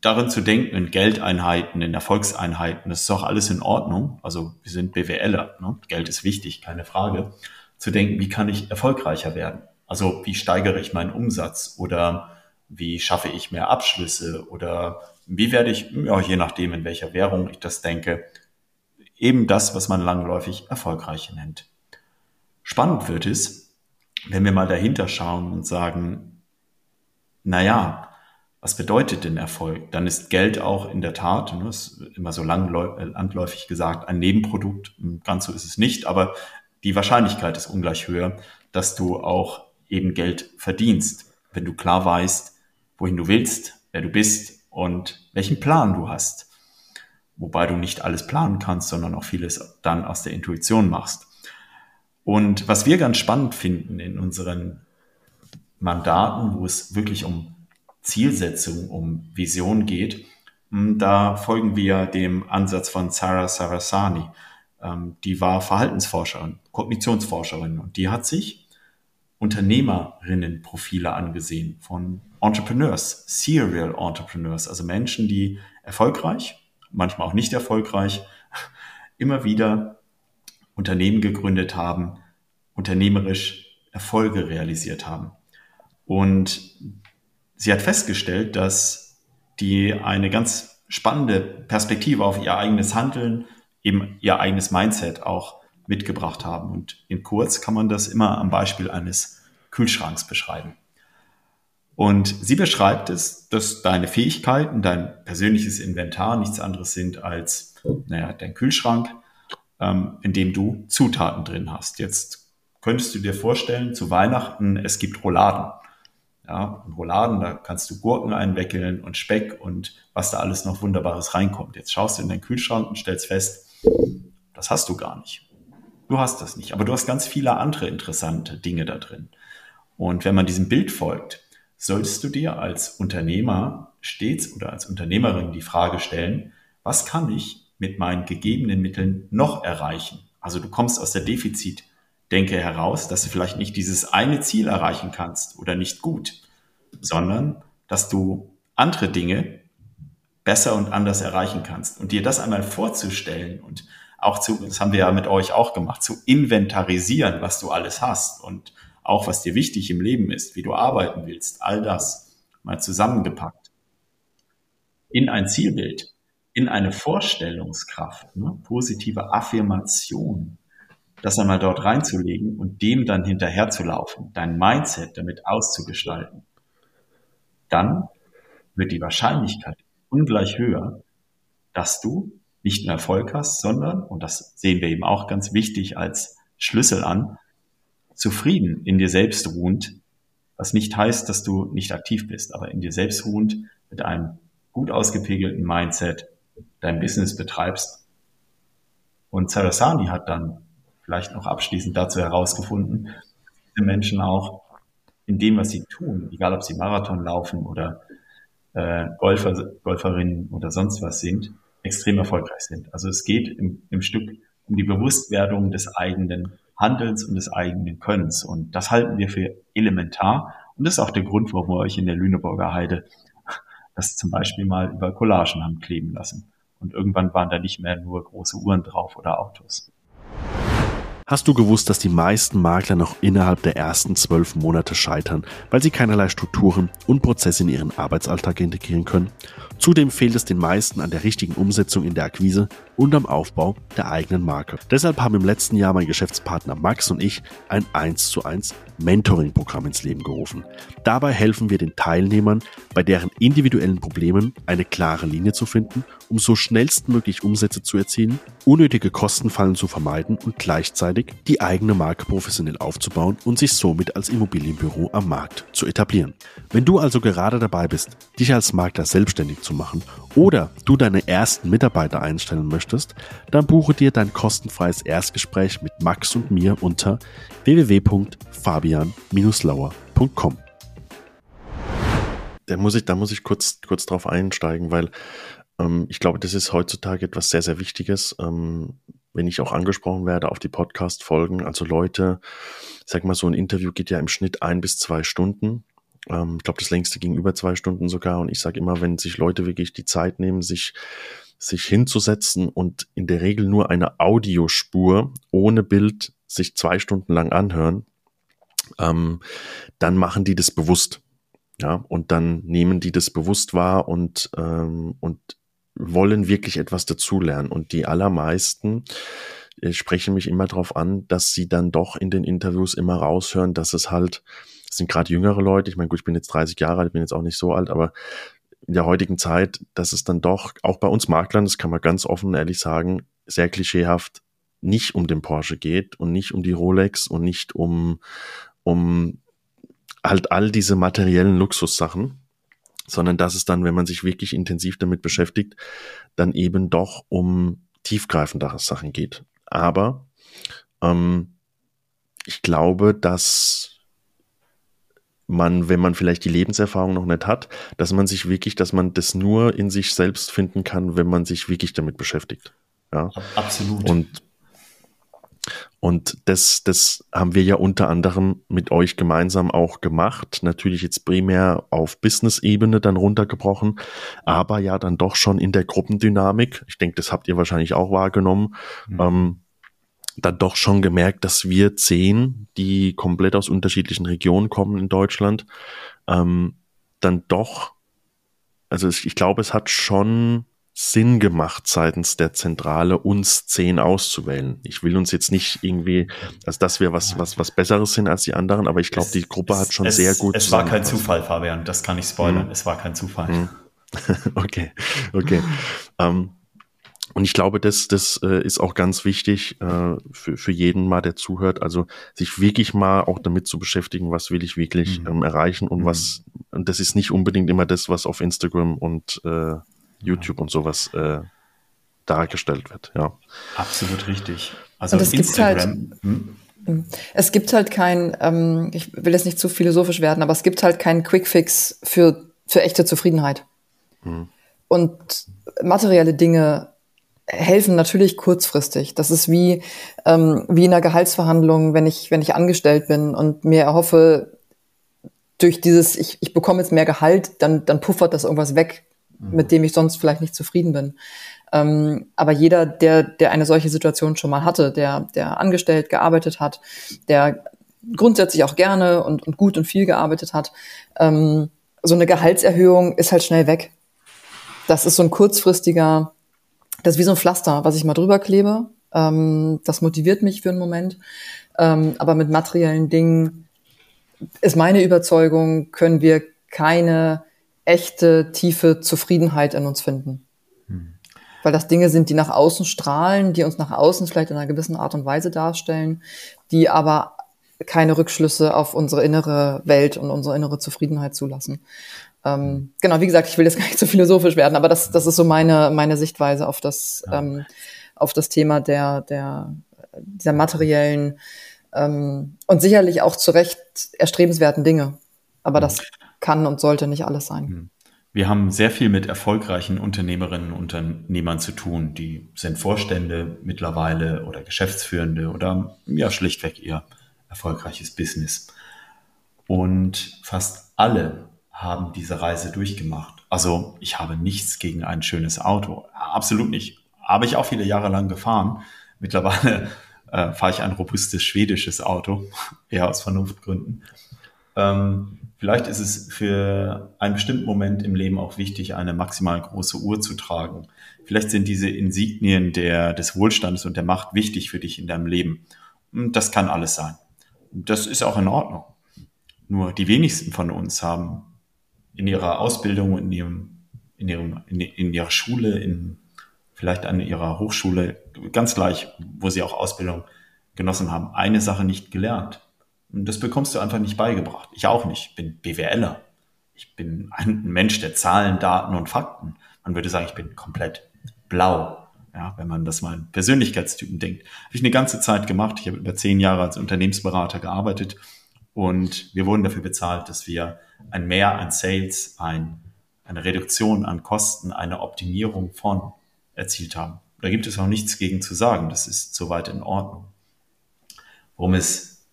darin zu denken, in Geldeinheiten, in Erfolgseinheiten, das ist auch alles in Ordnung. Also wir sind BWLer, ne? Geld ist wichtig, keine Frage. Zu denken, wie kann ich erfolgreicher werden? Also wie steigere ich meinen Umsatz oder wie schaffe ich mehr Abschlüsse oder wie werde ich, ja, je nachdem, in welcher Währung ich das denke, eben das, was man langläufig erfolgreich nennt. Spannend wird es, wenn wir mal dahinter schauen und sagen, na ja, was bedeutet denn Erfolg? Dann ist Geld auch in der Tat, ne, ist immer so landläufig gesagt, ein Nebenprodukt. Ganz so ist es nicht, aber die Wahrscheinlichkeit ist ungleich höher, dass du auch eben Geld verdienst, wenn du klar weißt, wohin du willst, wer du bist und welchen Plan du hast. Wobei du nicht alles planen kannst, sondern auch vieles dann aus der Intuition machst. Und was wir ganz spannend finden in unseren Mandaten, wo es wirklich um Zielsetzung, um Vision geht, hm, da folgen wir dem Ansatz von Sarah Sarasani. Ähm, die war Verhaltensforscherin, Kognitionsforscherin und die hat sich Unternehmerinnenprofile angesehen von Entrepreneurs, Serial Entrepreneurs, also Menschen, die erfolgreich, manchmal auch nicht erfolgreich, immer wieder Unternehmen gegründet haben, unternehmerisch Erfolge realisiert haben. Und sie hat festgestellt, dass die eine ganz spannende Perspektive auf ihr eigenes Handeln, eben ihr eigenes Mindset auch mitgebracht haben. Und in kurz kann man das immer am Beispiel eines Kühlschranks beschreiben. Und sie beschreibt es, dass deine Fähigkeiten, dein persönliches Inventar nichts anderes sind als, naja, dein Kühlschrank, ähm, in dem du Zutaten drin hast. Jetzt könntest du dir vorstellen, zu Weihnachten, es gibt Rouladen. Ja, und Rouladen, da kannst du Gurken einwickeln und Speck und was da alles noch Wunderbares reinkommt. Jetzt schaust du in deinen Kühlschrank und stellst fest, das hast du gar nicht. Du hast das nicht, aber du hast ganz viele andere interessante Dinge da drin. Und wenn man diesem Bild folgt, solltest du dir als Unternehmer stets oder als Unternehmerin die Frage stellen, was kann ich mit meinen gegebenen Mitteln noch erreichen? Also du kommst aus der Defizitdenke heraus, dass du vielleicht nicht dieses eine Ziel erreichen kannst oder nicht gut, sondern dass du andere Dinge besser und anders erreichen kannst. Und dir das einmal vorzustellen und auch zu, das haben wir ja mit euch auch gemacht, zu inventarisieren, was du alles hast und auch was dir wichtig im Leben ist, wie du arbeiten willst, all das mal zusammengepackt in ein Zielbild, in eine Vorstellungskraft, ne, positive Affirmation, das einmal dort reinzulegen und dem dann hinterherzulaufen, dein Mindset damit auszugestalten, dann wird die Wahrscheinlichkeit ungleich höher, dass du nicht nur Erfolg hast, sondern, und das sehen wir eben auch ganz wichtig als Schlüssel an, zufrieden, in dir selbst ruhend, was nicht heißt, dass du nicht aktiv bist, aber in dir selbst ruhend mit einem gut ausgepegelten Mindset dein Business betreibst. Und Sarasani hat dann vielleicht noch abschließend dazu herausgefunden, diese Menschen auch in dem, was sie tun, egal ob sie Marathon laufen oder äh, Golfer, Golferinnen oder sonst was sind, extrem erfolgreich sind. Also es geht im, im Stück um die Bewusstwerdung des eigenen Handelns und des eigenen Könnens. Und das halten wir für elementar. Und das ist auch der Grund, warum wir euch in der Lüneburger Heide das zum Beispiel mal über Collagen haben kleben lassen. Und irgendwann waren da nicht mehr nur große Uhren drauf oder Autos. Hast du gewusst, dass die meisten Makler noch innerhalb der ersten zwölf Monate scheitern, weil sie keinerlei Strukturen und Prozesse in ihren Arbeitsalltag integrieren können? Zudem fehlt es den meisten an der richtigen Umsetzung in der Akquise und am Aufbau der eigenen Marke. Deshalb haben im letzten Jahr mein Geschäftspartner Max und ich ein 1 zu 1 Mentoring-Programm ins Leben gerufen. Dabei helfen wir den Teilnehmern, bei deren individuellen Problemen eine klare Linie zu finden, um so schnellstmöglich Umsätze zu erzielen, unnötige Kostenfallen zu vermeiden und gleichzeitig die eigene Marke professionell aufzubauen und sich somit als Immobilienbüro am Markt zu etablieren. Wenn du also gerade dabei bist, dich als Makler selbstständig zu machen oder du deine ersten Mitarbeiter einstellen möchtest, dann buche dir dein kostenfreies Erstgespräch mit Max und mir unter www.fabian-lauer.com. Da muss ich, da muss ich kurz, kurz drauf einsteigen, weil ähm, ich glaube, das ist heutzutage etwas sehr, sehr Wichtiges. Ähm, wenn ich auch angesprochen werde auf die Podcast-Folgen, also Leute, sag mal, so ein Interview geht ja im Schnitt ein bis zwei Stunden. Ähm, ich glaube, das längste ging über zwei Stunden sogar. Und ich sage immer, wenn sich Leute wirklich die Zeit nehmen, sich sich hinzusetzen und in der Regel nur eine Audiospur ohne Bild sich zwei Stunden lang anhören, ähm, dann machen die das bewusst. Ja, und dann nehmen die das bewusst wahr und, ähm, und wollen wirklich etwas dazulernen. Und die allermeisten äh, sprechen mich immer darauf an, dass sie dann doch in den Interviews immer raushören, dass es halt, sind gerade jüngere Leute, ich meine, gut, ich bin jetzt 30 Jahre alt, bin jetzt auch nicht so alt, aber in der heutigen Zeit, dass es dann doch, auch bei uns Maklern, das kann man ganz offen und ehrlich sagen, sehr klischeehaft nicht um den Porsche geht und nicht um die Rolex und nicht um, um halt all diese materiellen Luxussachen, sondern dass es dann, wenn man sich wirklich intensiv damit beschäftigt, dann eben doch um tiefgreifendere Sachen geht. Aber ähm, ich glaube, dass man, wenn man vielleicht die Lebenserfahrung noch nicht hat, dass man sich wirklich, dass man das nur in sich selbst finden kann, wenn man sich wirklich damit beschäftigt. Ja, absolut. Und und das, das haben wir ja unter anderem mit euch gemeinsam auch gemacht. Natürlich jetzt primär auf Business-Ebene dann runtergebrochen, aber ja dann doch schon in der Gruppendynamik. Ich denke, das habt ihr wahrscheinlich auch wahrgenommen. Mhm. Ähm, dann doch schon gemerkt, dass wir zehn, die komplett aus unterschiedlichen Regionen kommen in Deutschland, ähm, dann doch, also ich glaube, es hat schon Sinn gemacht, seitens der Zentrale uns zehn auszuwählen. Ich will uns jetzt nicht irgendwie, also dass wir was, was, was Besseres sind als die anderen, aber ich glaube, die Gruppe hat schon es, sehr gut. Es war kein Zufall, Fabian, das kann ich spoilern. Mhm. Es war kein Zufall. Mhm. okay, okay. ähm, und ich glaube, das, das äh, ist auch ganz wichtig äh, für, für jeden mal, der zuhört. Also sich wirklich mal auch damit zu beschäftigen, was will ich wirklich mhm. ähm, erreichen und mhm. was, und das ist nicht unbedingt immer das, was auf Instagram und äh, YouTube ja. und sowas äh, dargestellt wird. Ja. Absolut richtig. Also es Instagram. Gibt halt, hm? hm? Es gibt halt kein, ähm, ich will jetzt nicht zu philosophisch werden, aber es gibt halt keinen Quickfix für, für echte Zufriedenheit. Hm. Und materielle Dinge helfen natürlich kurzfristig. Das ist wie, ähm, wie in einer Gehaltsverhandlung, wenn ich, wenn ich angestellt bin und mir erhoffe, durch dieses, ich, ich bekomme jetzt mehr Gehalt, dann, dann puffert das irgendwas weg, mhm. mit dem ich sonst vielleicht nicht zufrieden bin. Ähm, aber jeder, der, der eine solche Situation schon mal hatte, der, der angestellt, gearbeitet hat, der grundsätzlich auch gerne und, und gut und viel gearbeitet hat, ähm, so eine Gehaltserhöhung ist halt schnell weg. Das ist so ein kurzfristiger das ist wie so ein Pflaster, was ich mal drüber klebe. Ähm, das motiviert mich für einen Moment. Ähm, aber mit materiellen Dingen ist meine Überzeugung, können wir keine echte, tiefe Zufriedenheit in uns finden. Hm. Weil das Dinge sind, die nach außen strahlen, die uns nach außen vielleicht in einer gewissen Art und Weise darstellen, die aber keine Rückschlüsse auf unsere innere Welt und unsere innere Zufriedenheit zulassen. Ähm, genau, wie gesagt, ich will jetzt gar nicht so philosophisch werden, aber das, das ist so meine, meine Sichtweise auf das, ja. ähm, auf das Thema der, der, dieser materiellen ähm, und sicherlich auch zu Recht erstrebenswerten Dinge. Aber das kann und sollte nicht alles sein. Hm. Wir haben sehr viel mit erfolgreichen Unternehmerinnen und Unternehmern zu tun. Die sind Vorstände mittlerweile oder Geschäftsführende oder ja schlichtweg ihr erfolgreiches Business. Und fast alle haben diese Reise durchgemacht. Also ich habe nichts gegen ein schönes Auto. Absolut nicht. Habe ich auch viele Jahre lang gefahren. Mittlerweile äh, fahre ich ein robustes schwedisches Auto, eher aus Vernunftgründen. Ähm, vielleicht ist es für einen bestimmten Moment im Leben auch wichtig, eine maximal große Uhr zu tragen. Vielleicht sind diese Insignien der, des Wohlstandes und der Macht wichtig für dich in deinem Leben. Das kann alles sein. Das ist auch in Ordnung. Nur die wenigsten von uns haben in ihrer Ausbildung, in ihrem, in ihrem, in, in ihrer Schule, in vielleicht an ihrer Hochschule, ganz gleich, wo sie auch Ausbildung genossen haben, eine Sache nicht gelernt. Und das bekommst du einfach nicht beigebracht. Ich auch nicht. Ich bin BWLer. Ich bin ein Mensch der Zahlen, Daten und Fakten. Man würde sagen, ich bin komplett blau. Ja, wenn man das mal in Persönlichkeitstypen denkt. Habe ich eine ganze Zeit gemacht. Ich habe über zehn Jahre als Unternehmensberater gearbeitet und wir wurden dafür bezahlt, dass wir ein Mehr an Sales, ein, eine Reduktion an Kosten, eine Optimierung von erzielt haben. Da gibt es auch nichts gegen zu sagen. Das ist soweit in Ordnung. Worum es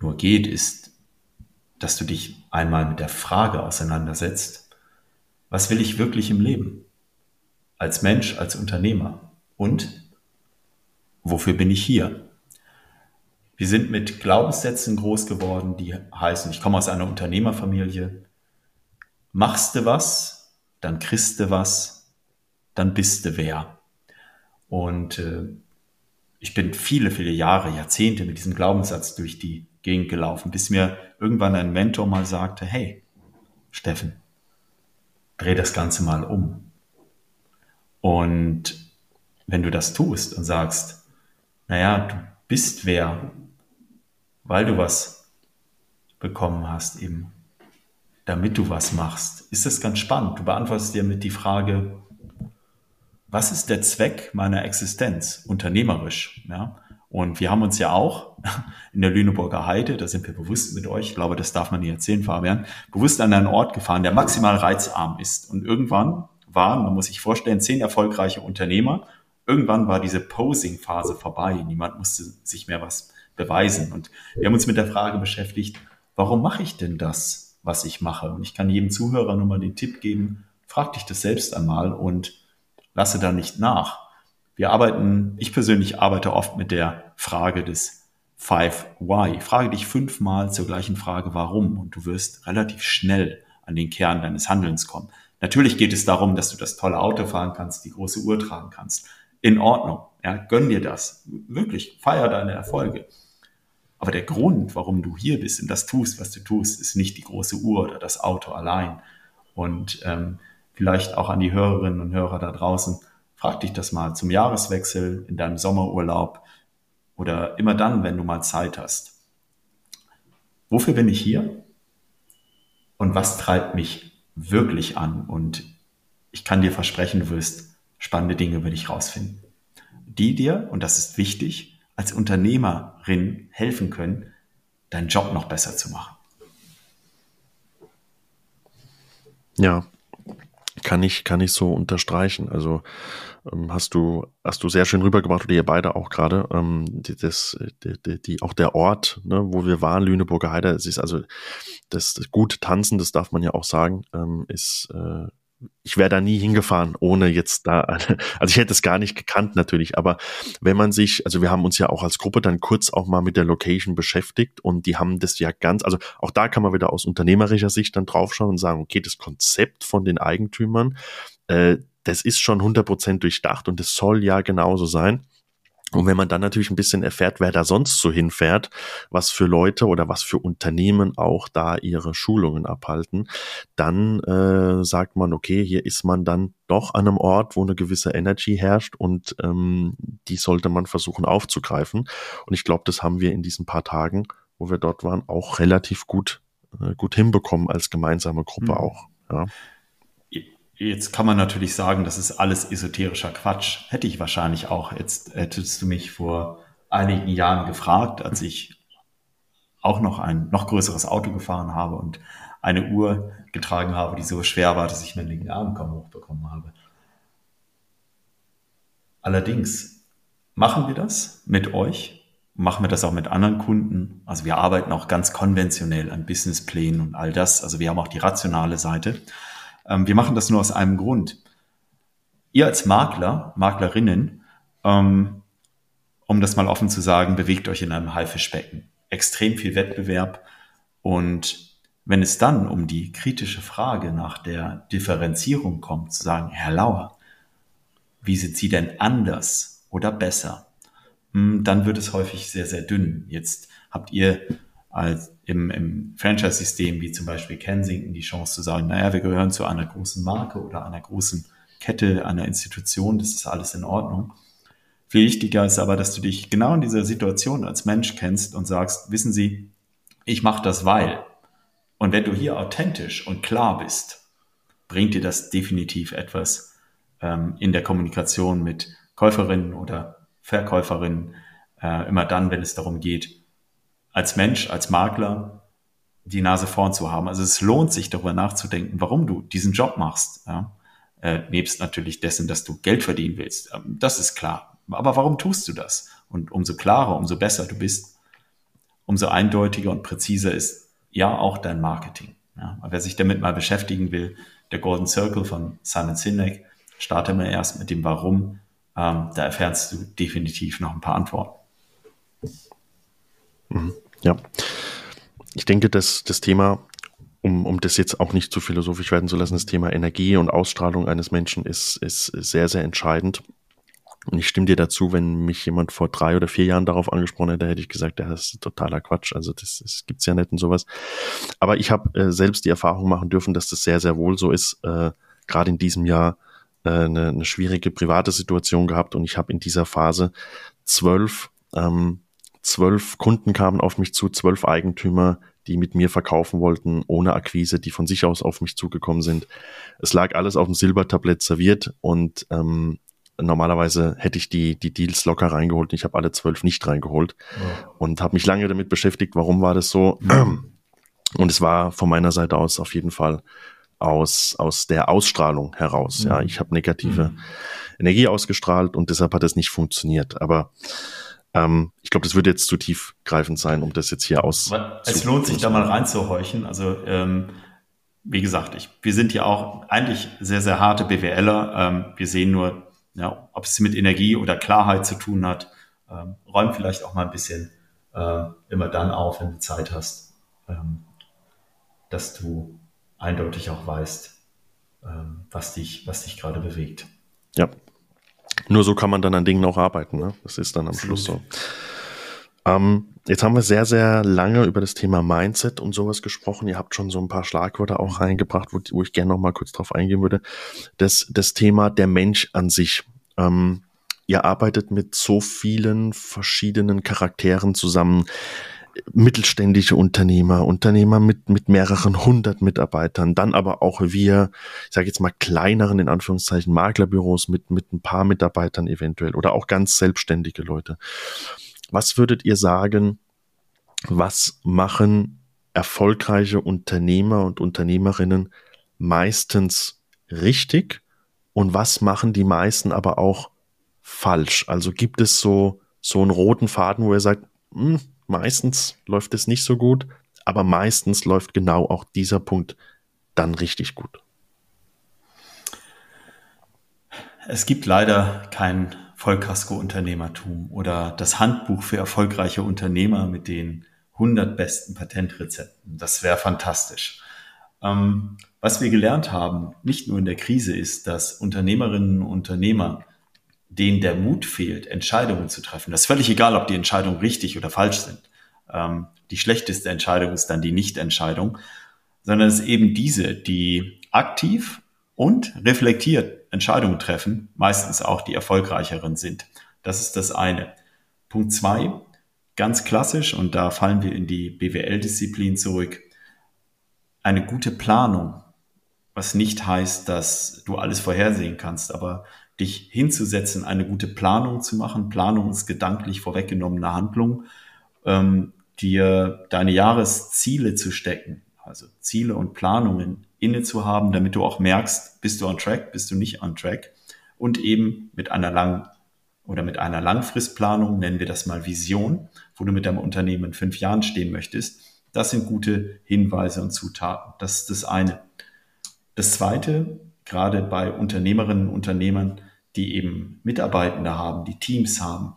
nur geht, ist, dass du dich einmal mit der Frage auseinandersetzt, was will ich wirklich im Leben? Als Mensch, als Unternehmer? Und wofür bin ich hier? Wir sind mit Glaubenssätzen groß geworden, die heißen, ich komme aus einer Unternehmerfamilie. Machst du was, dann kriegst du was, dann bist du wer. Und äh, ich bin viele, viele Jahre, Jahrzehnte mit diesem Glaubenssatz durch die Gegend gelaufen, bis mir irgendwann ein Mentor mal sagte, hey, Steffen, dreh das Ganze mal um. Und wenn du das tust und sagst, naja, du bist wer, weil du was bekommen hast, eben, damit du was machst, ist das ganz spannend. Du beantwortest dir mit die Frage, was ist der Zweck meiner Existenz unternehmerisch? Ja? Und wir haben uns ja auch in der Lüneburger Heide, da sind wir bewusst mit euch, ich glaube, das darf man nie erzählen, Fabian, bewusst an einen Ort gefahren, der maximal reizarm ist. Und irgendwann waren, man muss sich vorstellen, zehn erfolgreiche Unternehmer. Irgendwann war diese Posing-Phase vorbei. Niemand musste sich mehr was beweisen. Und wir haben uns mit der Frage beschäftigt, warum mache ich denn das, was ich mache? Und ich kann jedem Zuhörer nur mal den Tipp geben, frag dich das selbst einmal und lasse da nicht nach. Wir arbeiten, ich persönlich arbeite oft mit der Frage des Five Why. Frage dich fünfmal zur gleichen Frage Warum und du wirst relativ schnell an den Kern deines Handelns kommen. Natürlich geht es darum, dass du das tolle Auto fahren kannst, die große Uhr tragen kannst. In Ordnung. Ja, gönn dir das. Wirklich, feier deine Erfolge. Aber der Grund, warum du hier bist und das tust, was du tust, ist nicht die große Uhr oder das Auto allein. Und ähm, vielleicht auch an die Hörerinnen und Hörer da draußen, frag dich das mal zum Jahreswechsel, in deinem Sommerurlaub oder immer dann, wenn du mal Zeit hast. Wofür bin ich hier? Und was treibt mich wirklich an? Und ich kann dir versprechen, du wirst spannende Dinge über dich rausfinden, die dir, und das ist wichtig, als Unternehmerin helfen können, deinen Job noch besser zu machen. Ja, kann ich, kann ich so unterstreichen. Also ähm, hast du, hast du sehr schön rübergebracht, oder ihr beide auch gerade, ähm, die, das, die, die, auch der Ort, ne, wo wir waren, Lüneburger Heide, es ist also das, das gute Tanzen, das darf man ja auch sagen, ähm, ist äh, ich wäre da nie hingefahren, ohne jetzt da, also ich hätte es gar nicht gekannt natürlich, aber wenn man sich, also wir haben uns ja auch als Gruppe dann kurz auch mal mit der Location beschäftigt und die haben das ja ganz, also auch da kann man wieder aus unternehmerischer Sicht dann draufschauen und sagen, okay, das Konzept von den Eigentümern, äh, das ist schon 100% durchdacht und es soll ja genauso sein. Und wenn man dann natürlich ein bisschen erfährt, wer da sonst so hinfährt, was für Leute oder was für Unternehmen auch da ihre Schulungen abhalten, dann äh, sagt man, okay, hier ist man dann doch an einem Ort, wo eine gewisse Energy herrscht und ähm, die sollte man versuchen aufzugreifen. Und ich glaube, das haben wir in diesen paar Tagen, wo wir dort waren, auch relativ gut, äh, gut hinbekommen als gemeinsame Gruppe mhm. auch. Ja. Jetzt kann man natürlich sagen, das ist alles esoterischer Quatsch. Hätte ich wahrscheinlich auch. Jetzt hättest du mich vor einigen Jahren gefragt, als ich auch noch ein noch größeres Auto gefahren habe und eine Uhr getragen habe, die so schwer war, dass ich meinen linken Arm kaum hochbekommen habe. Allerdings machen wir das mit euch, machen wir das auch mit anderen Kunden. Also wir arbeiten auch ganz konventionell an Businessplänen und all das. Also wir haben auch die rationale Seite. Ähm, wir machen das nur aus einem Grund. Ihr als Makler, Maklerinnen, ähm, um das mal offen zu sagen, bewegt euch in einem Haifischbecken. Extrem viel Wettbewerb und wenn es dann um die kritische Frage nach der Differenzierung kommt, zu sagen, Herr Lauer, wie sind Sie denn anders oder besser? Hm, dann wird es häufig sehr, sehr dünn. Jetzt habt ihr als im, im Franchise-System wie zum Beispiel Kensington die Chance zu sagen, naja, wir gehören zu einer großen Marke oder einer großen Kette, einer Institution, das ist alles in Ordnung. Viel wichtiger ist aber, dass du dich genau in dieser Situation als Mensch kennst und sagst, wissen Sie, ich mache das weil. Und wenn du hier authentisch und klar bist, bringt dir das definitiv etwas ähm, in der Kommunikation mit Käuferinnen oder Verkäuferinnen, äh, immer dann, wenn es darum geht, als Mensch, als Makler die Nase vorn zu haben. Also es lohnt sich darüber nachzudenken, warum du diesen Job machst. Ja? Äh, nebst natürlich dessen, dass du Geld verdienen willst. Ähm, das ist klar. Aber warum tust du das? Und umso klarer, umso besser du bist, umso eindeutiger und präziser ist ja auch dein Marketing. Ja? Wer sich damit mal beschäftigen will, der Golden Circle von Simon Sinek, starte mal erst mit dem Warum. Ähm, da erfährst du definitiv noch ein paar Antworten. Mhm. Ja. Ich denke, dass das Thema, um, um das jetzt auch nicht zu philosophisch werden zu lassen, das Thema Energie und Ausstrahlung eines Menschen ist, ist sehr, sehr entscheidend. Und ich stimme dir dazu, wenn mich jemand vor drei oder vier Jahren darauf angesprochen hätte, hätte ich gesagt, das ist totaler Quatsch. Also das, das gibt's ja nicht und sowas. Aber ich habe äh, selbst die Erfahrung machen dürfen, dass das sehr, sehr wohl so ist. Äh, Gerade in diesem Jahr äh, eine, eine schwierige private Situation gehabt und ich habe in dieser Phase zwölf ähm, zwölf Kunden kamen auf mich zu, zwölf Eigentümer, die mit mir verkaufen wollten, ohne Akquise, die von sich aus auf mich zugekommen sind. Es lag alles auf dem Silbertablett serviert und ähm, normalerweise hätte ich die, die Deals locker reingeholt. Ich habe alle zwölf nicht reingeholt ja. und habe mich lange damit beschäftigt, warum war das so. Mhm. Und es war von meiner Seite aus auf jeden Fall aus, aus der Ausstrahlung heraus. Mhm. Ja, ich habe negative mhm. Energie ausgestrahlt und deshalb hat es nicht funktioniert. Aber ähm, ich glaube, das würde jetzt zu tiefgreifend sein, um das jetzt hier aus. Es lohnt sich da mal reinzuhorchen. Also ähm, wie gesagt, ich, wir sind ja auch eigentlich sehr, sehr harte BWLer. Ähm, wir sehen nur, ja, ob es mit Energie oder Klarheit zu tun hat. Ähm, räum vielleicht auch mal ein bisschen äh, immer dann auf, wenn du Zeit hast, ähm, dass du eindeutig auch weißt, ähm, was dich, was dich gerade bewegt. Ja, nur so kann man dann an Dingen auch arbeiten. Ne? Das ist dann am Schluss so. Ähm, jetzt haben wir sehr, sehr lange über das Thema Mindset und sowas gesprochen. Ihr habt schon so ein paar Schlagwörter auch reingebracht, wo, wo ich gerne noch mal kurz drauf eingehen würde. Das, das Thema der Mensch an sich. Ähm, ihr arbeitet mit so vielen verschiedenen Charakteren zusammen mittelständische Unternehmer, Unternehmer mit, mit mehreren hundert Mitarbeitern, dann aber auch wir, ich sage jetzt mal kleineren, in Anführungszeichen, Maklerbüros mit, mit ein paar Mitarbeitern eventuell oder auch ganz selbstständige Leute. Was würdet ihr sagen, was machen erfolgreiche Unternehmer und Unternehmerinnen meistens richtig und was machen die meisten aber auch falsch? Also gibt es so, so einen roten Faden, wo ihr sagt, hm, Meistens läuft es nicht so gut, aber meistens läuft genau auch dieser Punkt dann richtig gut. Es gibt leider kein Vollkasko-Unternehmertum oder das Handbuch für erfolgreiche Unternehmer mit den 100 besten Patentrezepten. Das wäre fantastisch. Ähm, was wir gelernt haben, nicht nur in der Krise, ist, dass Unternehmerinnen und Unternehmer denen der Mut fehlt, Entscheidungen zu treffen. Das ist völlig egal, ob die Entscheidungen richtig oder falsch sind. Ähm, die schlechteste Entscheidung ist dann die Nichtentscheidung, sondern es ist eben diese, die aktiv und reflektiert Entscheidungen treffen, meistens auch die erfolgreicheren sind. Das ist das eine. Punkt zwei, ganz klassisch, und da fallen wir in die BWL-Disziplin zurück, eine gute Planung, was nicht heißt, dass du alles vorhersehen kannst, aber dich hinzusetzen, eine gute Planung zu machen. Planung ist gedanklich vorweggenommene Handlung, ähm, dir deine Jahresziele zu stecken, also Ziele und Planungen inne zu haben, damit du auch merkst, bist du on track, bist du nicht on track und eben mit einer langen oder mit einer Langfristplanung, nennen wir das mal Vision, wo du mit deinem Unternehmen in fünf Jahren stehen möchtest. Das sind gute Hinweise und Zutaten. Das ist das eine. Das zweite, gerade bei Unternehmerinnen und Unternehmern, die eben Mitarbeitende haben, die Teams haben,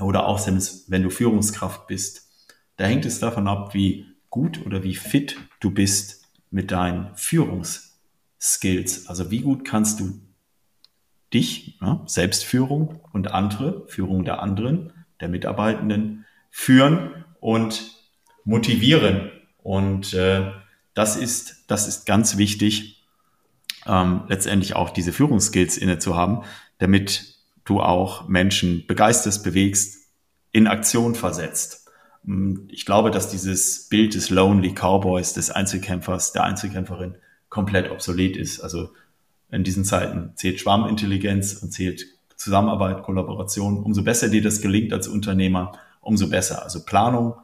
oder auch selbst wenn du Führungskraft bist, da hängt es davon ab, wie gut oder wie fit du bist mit deinen Führungsskills. Also wie gut kannst du dich, ja, Selbstführung und andere, Führung der anderen, der Mitarbeitenden führen und motivieren. Und äh, das ist, das ist ganz wichtig, ähm, letztendlich auch diese Führungsskills inne zu haben, damit du auch Menschen begeisterst, bewegst, in Aktion versetzt. Hm, ich glaube, dass dieses Bild des Lonely Cowboys, des Einzelkämpfers, der Einzelkämpferin komplett obsolet ist. Also in diesen Zeiten zählt Schwarmintelligenz und zählt Zusammenarbeit, Kollaboration. Umso besser dir das gelingt als Unternehmer, umso besser. Also Planung,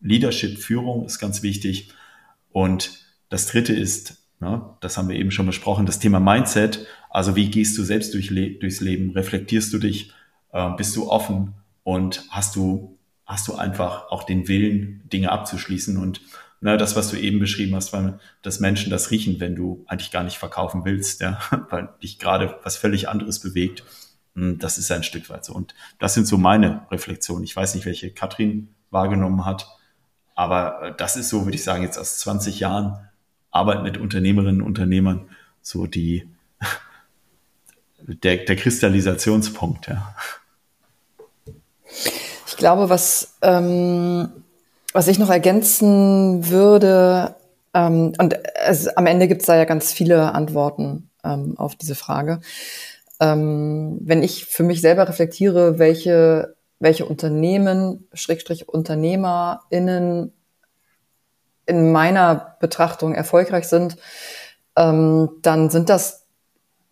Leadership, Führung ist ganz wichtig. Und das dritte ist, ja, das haben wir eben schon besprochen, das Thema Mindset. Also wie gehst du selbst durch, durchs Leben? Reflektierst du dich? Äh, bist du offen? Und hast du, hast du einfach auch den Willen, Dinge abzuschließen? Und ne, das, was du eben beschrieben hast, weil, dass Menschen das riechen, wenn du eigentlich gar nicht verkaufen willst, ja, weil dich gerade was völlig anderes bewegt. Hm, das ist ein Stück weit so. Und das sind so meine Reflexionen. Ich weiß nicht, welche Katrin wahrgenommen hat, aber äh, das ist so, würde ich sagen, jetzt aus 20 Jahren Arbeit mit Unternehmerinnen und Unternehmern so die, der, der Kristallisationspunkt, ja. Ich glaube, was ähm, was ich noch ergänzen würde, ähm, und es, am Ende gibt es da ja ganz viele Antworten ähm, auf diese Frage. Ähm, wenn ich für mich selber reflektiere, welche, welche Unternehmen, Schrägstrich UnternehmerInnen in meiner Betrachtung erfolgreich sind, ähm, dann sind das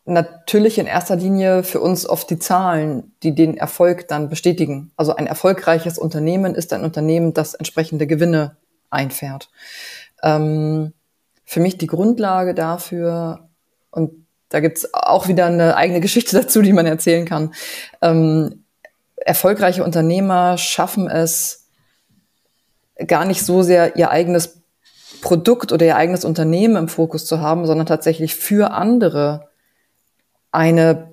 natürlich in erster Linie für uns oft die Zahlen, die den Erfolg dann bestätigen. Also ein erfolgreiches Unternehmen ist ein Unternehmen, das entsprechende Gewinne einfährt. Ähm, für mich die Grundlage dafür, und da gibt's auch wieder eine eigene Geschichte dazu, die man erzählen kann. Ähm, erfolgreiche Unternehmer schaffen es gar nicht so sehr ihr eigenes Produkt oder ihr eigenes Unternehmen im Fokus zu haben, sondern tatsächlich für andere eine,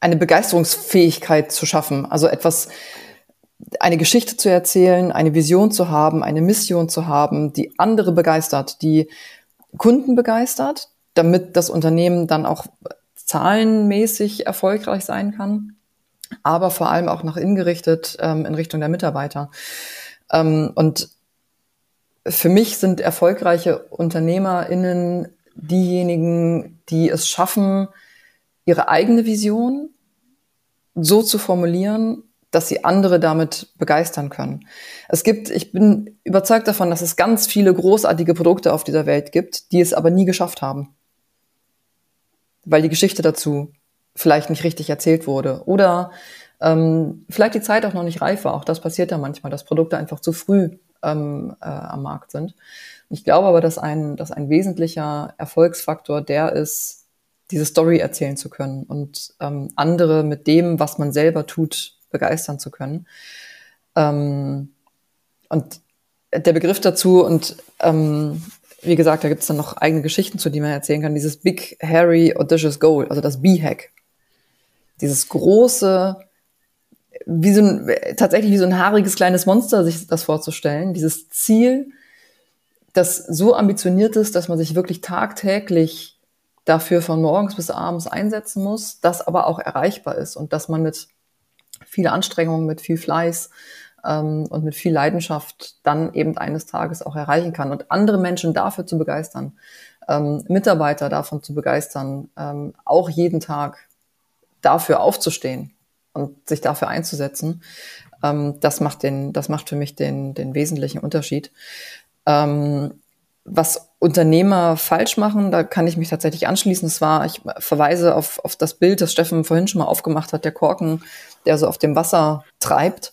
eine Begeisterungsfähigkeit zu schaffen, also etwas, eine Geschichte zu erzählen, eine Vision zu haben, eine Mission zu haben, die andere begeistert, die Kunden begeistert, damit das Unternehmen dann auch zahlenmäßig erfolgreich sein kann, aber vor allem auch nach innen gerichtet ähm, in Richtung der Mitarbeiter. Ähm, und für mich sind erfolgreiche UnternehmerInnen diejenigen, die es schaffen, ihre eigene Vision so zu formulieren, dass sie andere damit begeistern können. Es gibt, ich bin überzeugt davon, dass es ganz viele großartige Produkte auf dieser Welt gibt, die es aber nie geschafft haben. Weil die Geschichte dazu vielleicht nicht richtig erzählt wurde. Oder ähm, vielleicht die Zeit auch noch nicht reif war. Auch das passiert ja manchmal, dass Produkte einfach zu früh ähm, äh, am Markt sind. Ich glaube aber, dass ein, dass ein wesentlicher Erfolgsfaktor der ist, diese Story erzählen zu können und ähm, andere mit dem, was man selber tut, begeistern zu können. Ähm, und der Begriff dazu und ähm, wie gesagt, da gibt es dann noch eigene Geschichten, zu die man erzählen kann. Dieses Big, Hairy, Audacious Goal, also das B-Hack. Dieses große, wie so ein, tatsächlich wie so ein haariges kleines Monster, sich das vorzustellen. Dieses Ziel, das so ambitioniert ist, dass man sich wirklich tagtäglich dafür von morgens bis abends einsetzen muss, das aber auch erreichbar ist und dass man mit viel Anstrengung, mit viel Fleiß ähm, und mit viel Leidenschaft dann eben eines Tages auch erreichen kann und andere Menschen dafür zu begeistern, ähm, Mitarbeiter davon zu begeistern, ähm, auch jeden Tag dafür aufzustehen und sich dafür einzusetzen, ähm, das macht den, das macht für mich den, den wesentlichen Unterschied. Ähm, was Unternehmer falsch machen, da kann ich mich tatsächlich anschließen. Es war, ich verweise auf, auf das Bild, das Steffen vorhin schon mal aufgemacht hat, der Korken, der so auf dem Wasser treibt.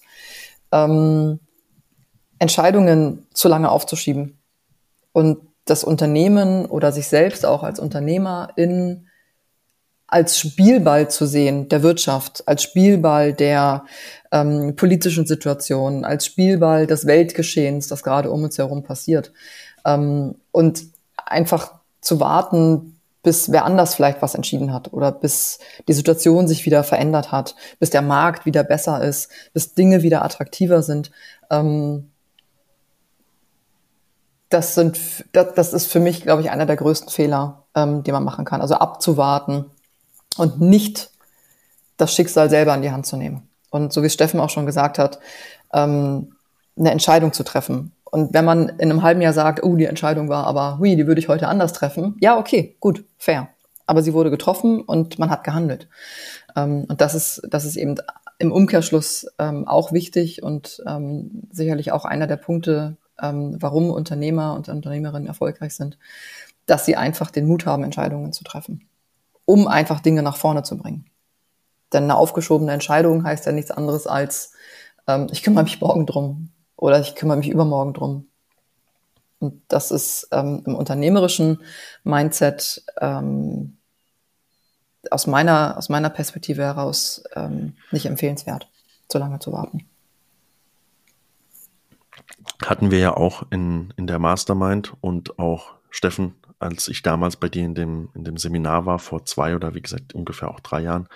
Ähm, Entscheidungen zu lange aufzuschieben und das Unternehmen oder sich selbst auch als Unternehmer in als Spielball zu sehen der Wirtschaft, als Spielball der ähm, politischen Situation, als Spielball des Weltgeschehens, das gerade um uns herum passiert. Ähm, und einfach zu warten, bis wer anders vielleicht was entschieden hat oder bis die Situation sich wieder verändert hat, bis der Markt wieder besser ist, bis Dinge wieder attraktiver sind. Ähm, das sind, das, das ist für mich, glaube ich, einer der größten Fehler, ähm, die man machen kann. Also abzuwarten und nicht das Schicksal selber in die Hand zu nehmen. Und so wie Steffen auch schon gesagt hat, ähm, eine Entscheidung zu treffen. Und wenn man in einem halben Jahr sagt, oh, die Entscheidung war aber, hui, die würde ich heute anders treffen, ja, okay, gut, fair. Aber sie wurde getroffen und man hat gehandelt. Ähm, und das ist, das ist eben im Umkehrschluss ähm, auch wichtig und ähm, sicherlich auch einer der Punkte, ähm, warum Unternehmer und Unternehmerinnen erfolgreich sind, dass sie einfach den Mut haben, Entscheidungen zu treffen, um einfach Dinge nach vorne zu bringen. Denn eine aufgeschobene Entscheidung heißt ja nichts anderes als, ähm, ich kümmere mich morgen drum oder ich kümmere mich übermorgen drum. Und das ist ähm, im unternehmerischen Mindset ähm, aus, meiner, aus meiner Perspektive heraus ähm, nicht empfehlenswert, so lange zu warten. Hatten wir ja auch in, in der Mastermind und auch Steffen, als ich damals bei dir in dem, in dem Seminar war, vor zwei oder wie gesagt ungefähr auch drei Jahren,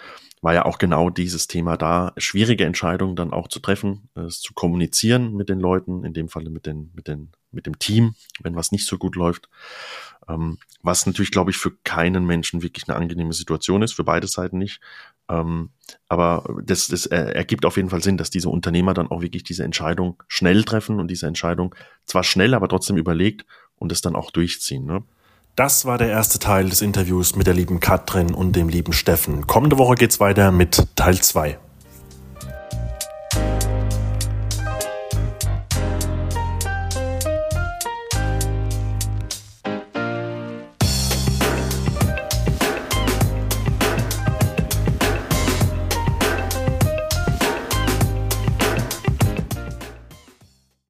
war ja auch genau dieses Thema da, schwierige Entscheidungen dann auch zu treffen, es zu kommunizieren mit den Leuten, in dem Falle mit, den, mit, den, mit dem Team, wenn was nicht so gut läuft. Ähm, was natürlich, glaube ich, für keinen Menschen wirklich eine angenehme Situation ist, für beide Seiten nicht. Ähm, aber das, das ergibt auf jeden Fall Sinn, dass diese Unternehmer dann auch wirklich diese Entscheidung schnell treffen und diese Entscheidung zwar schnell, aber trotzdem überlegt und es dann auch durchziehen. Ne? Das war der erste Teil des Interviews mit der lieben Katrin und dem lieben Steffen. Kommende Woche geht's weiter mit Teil 2.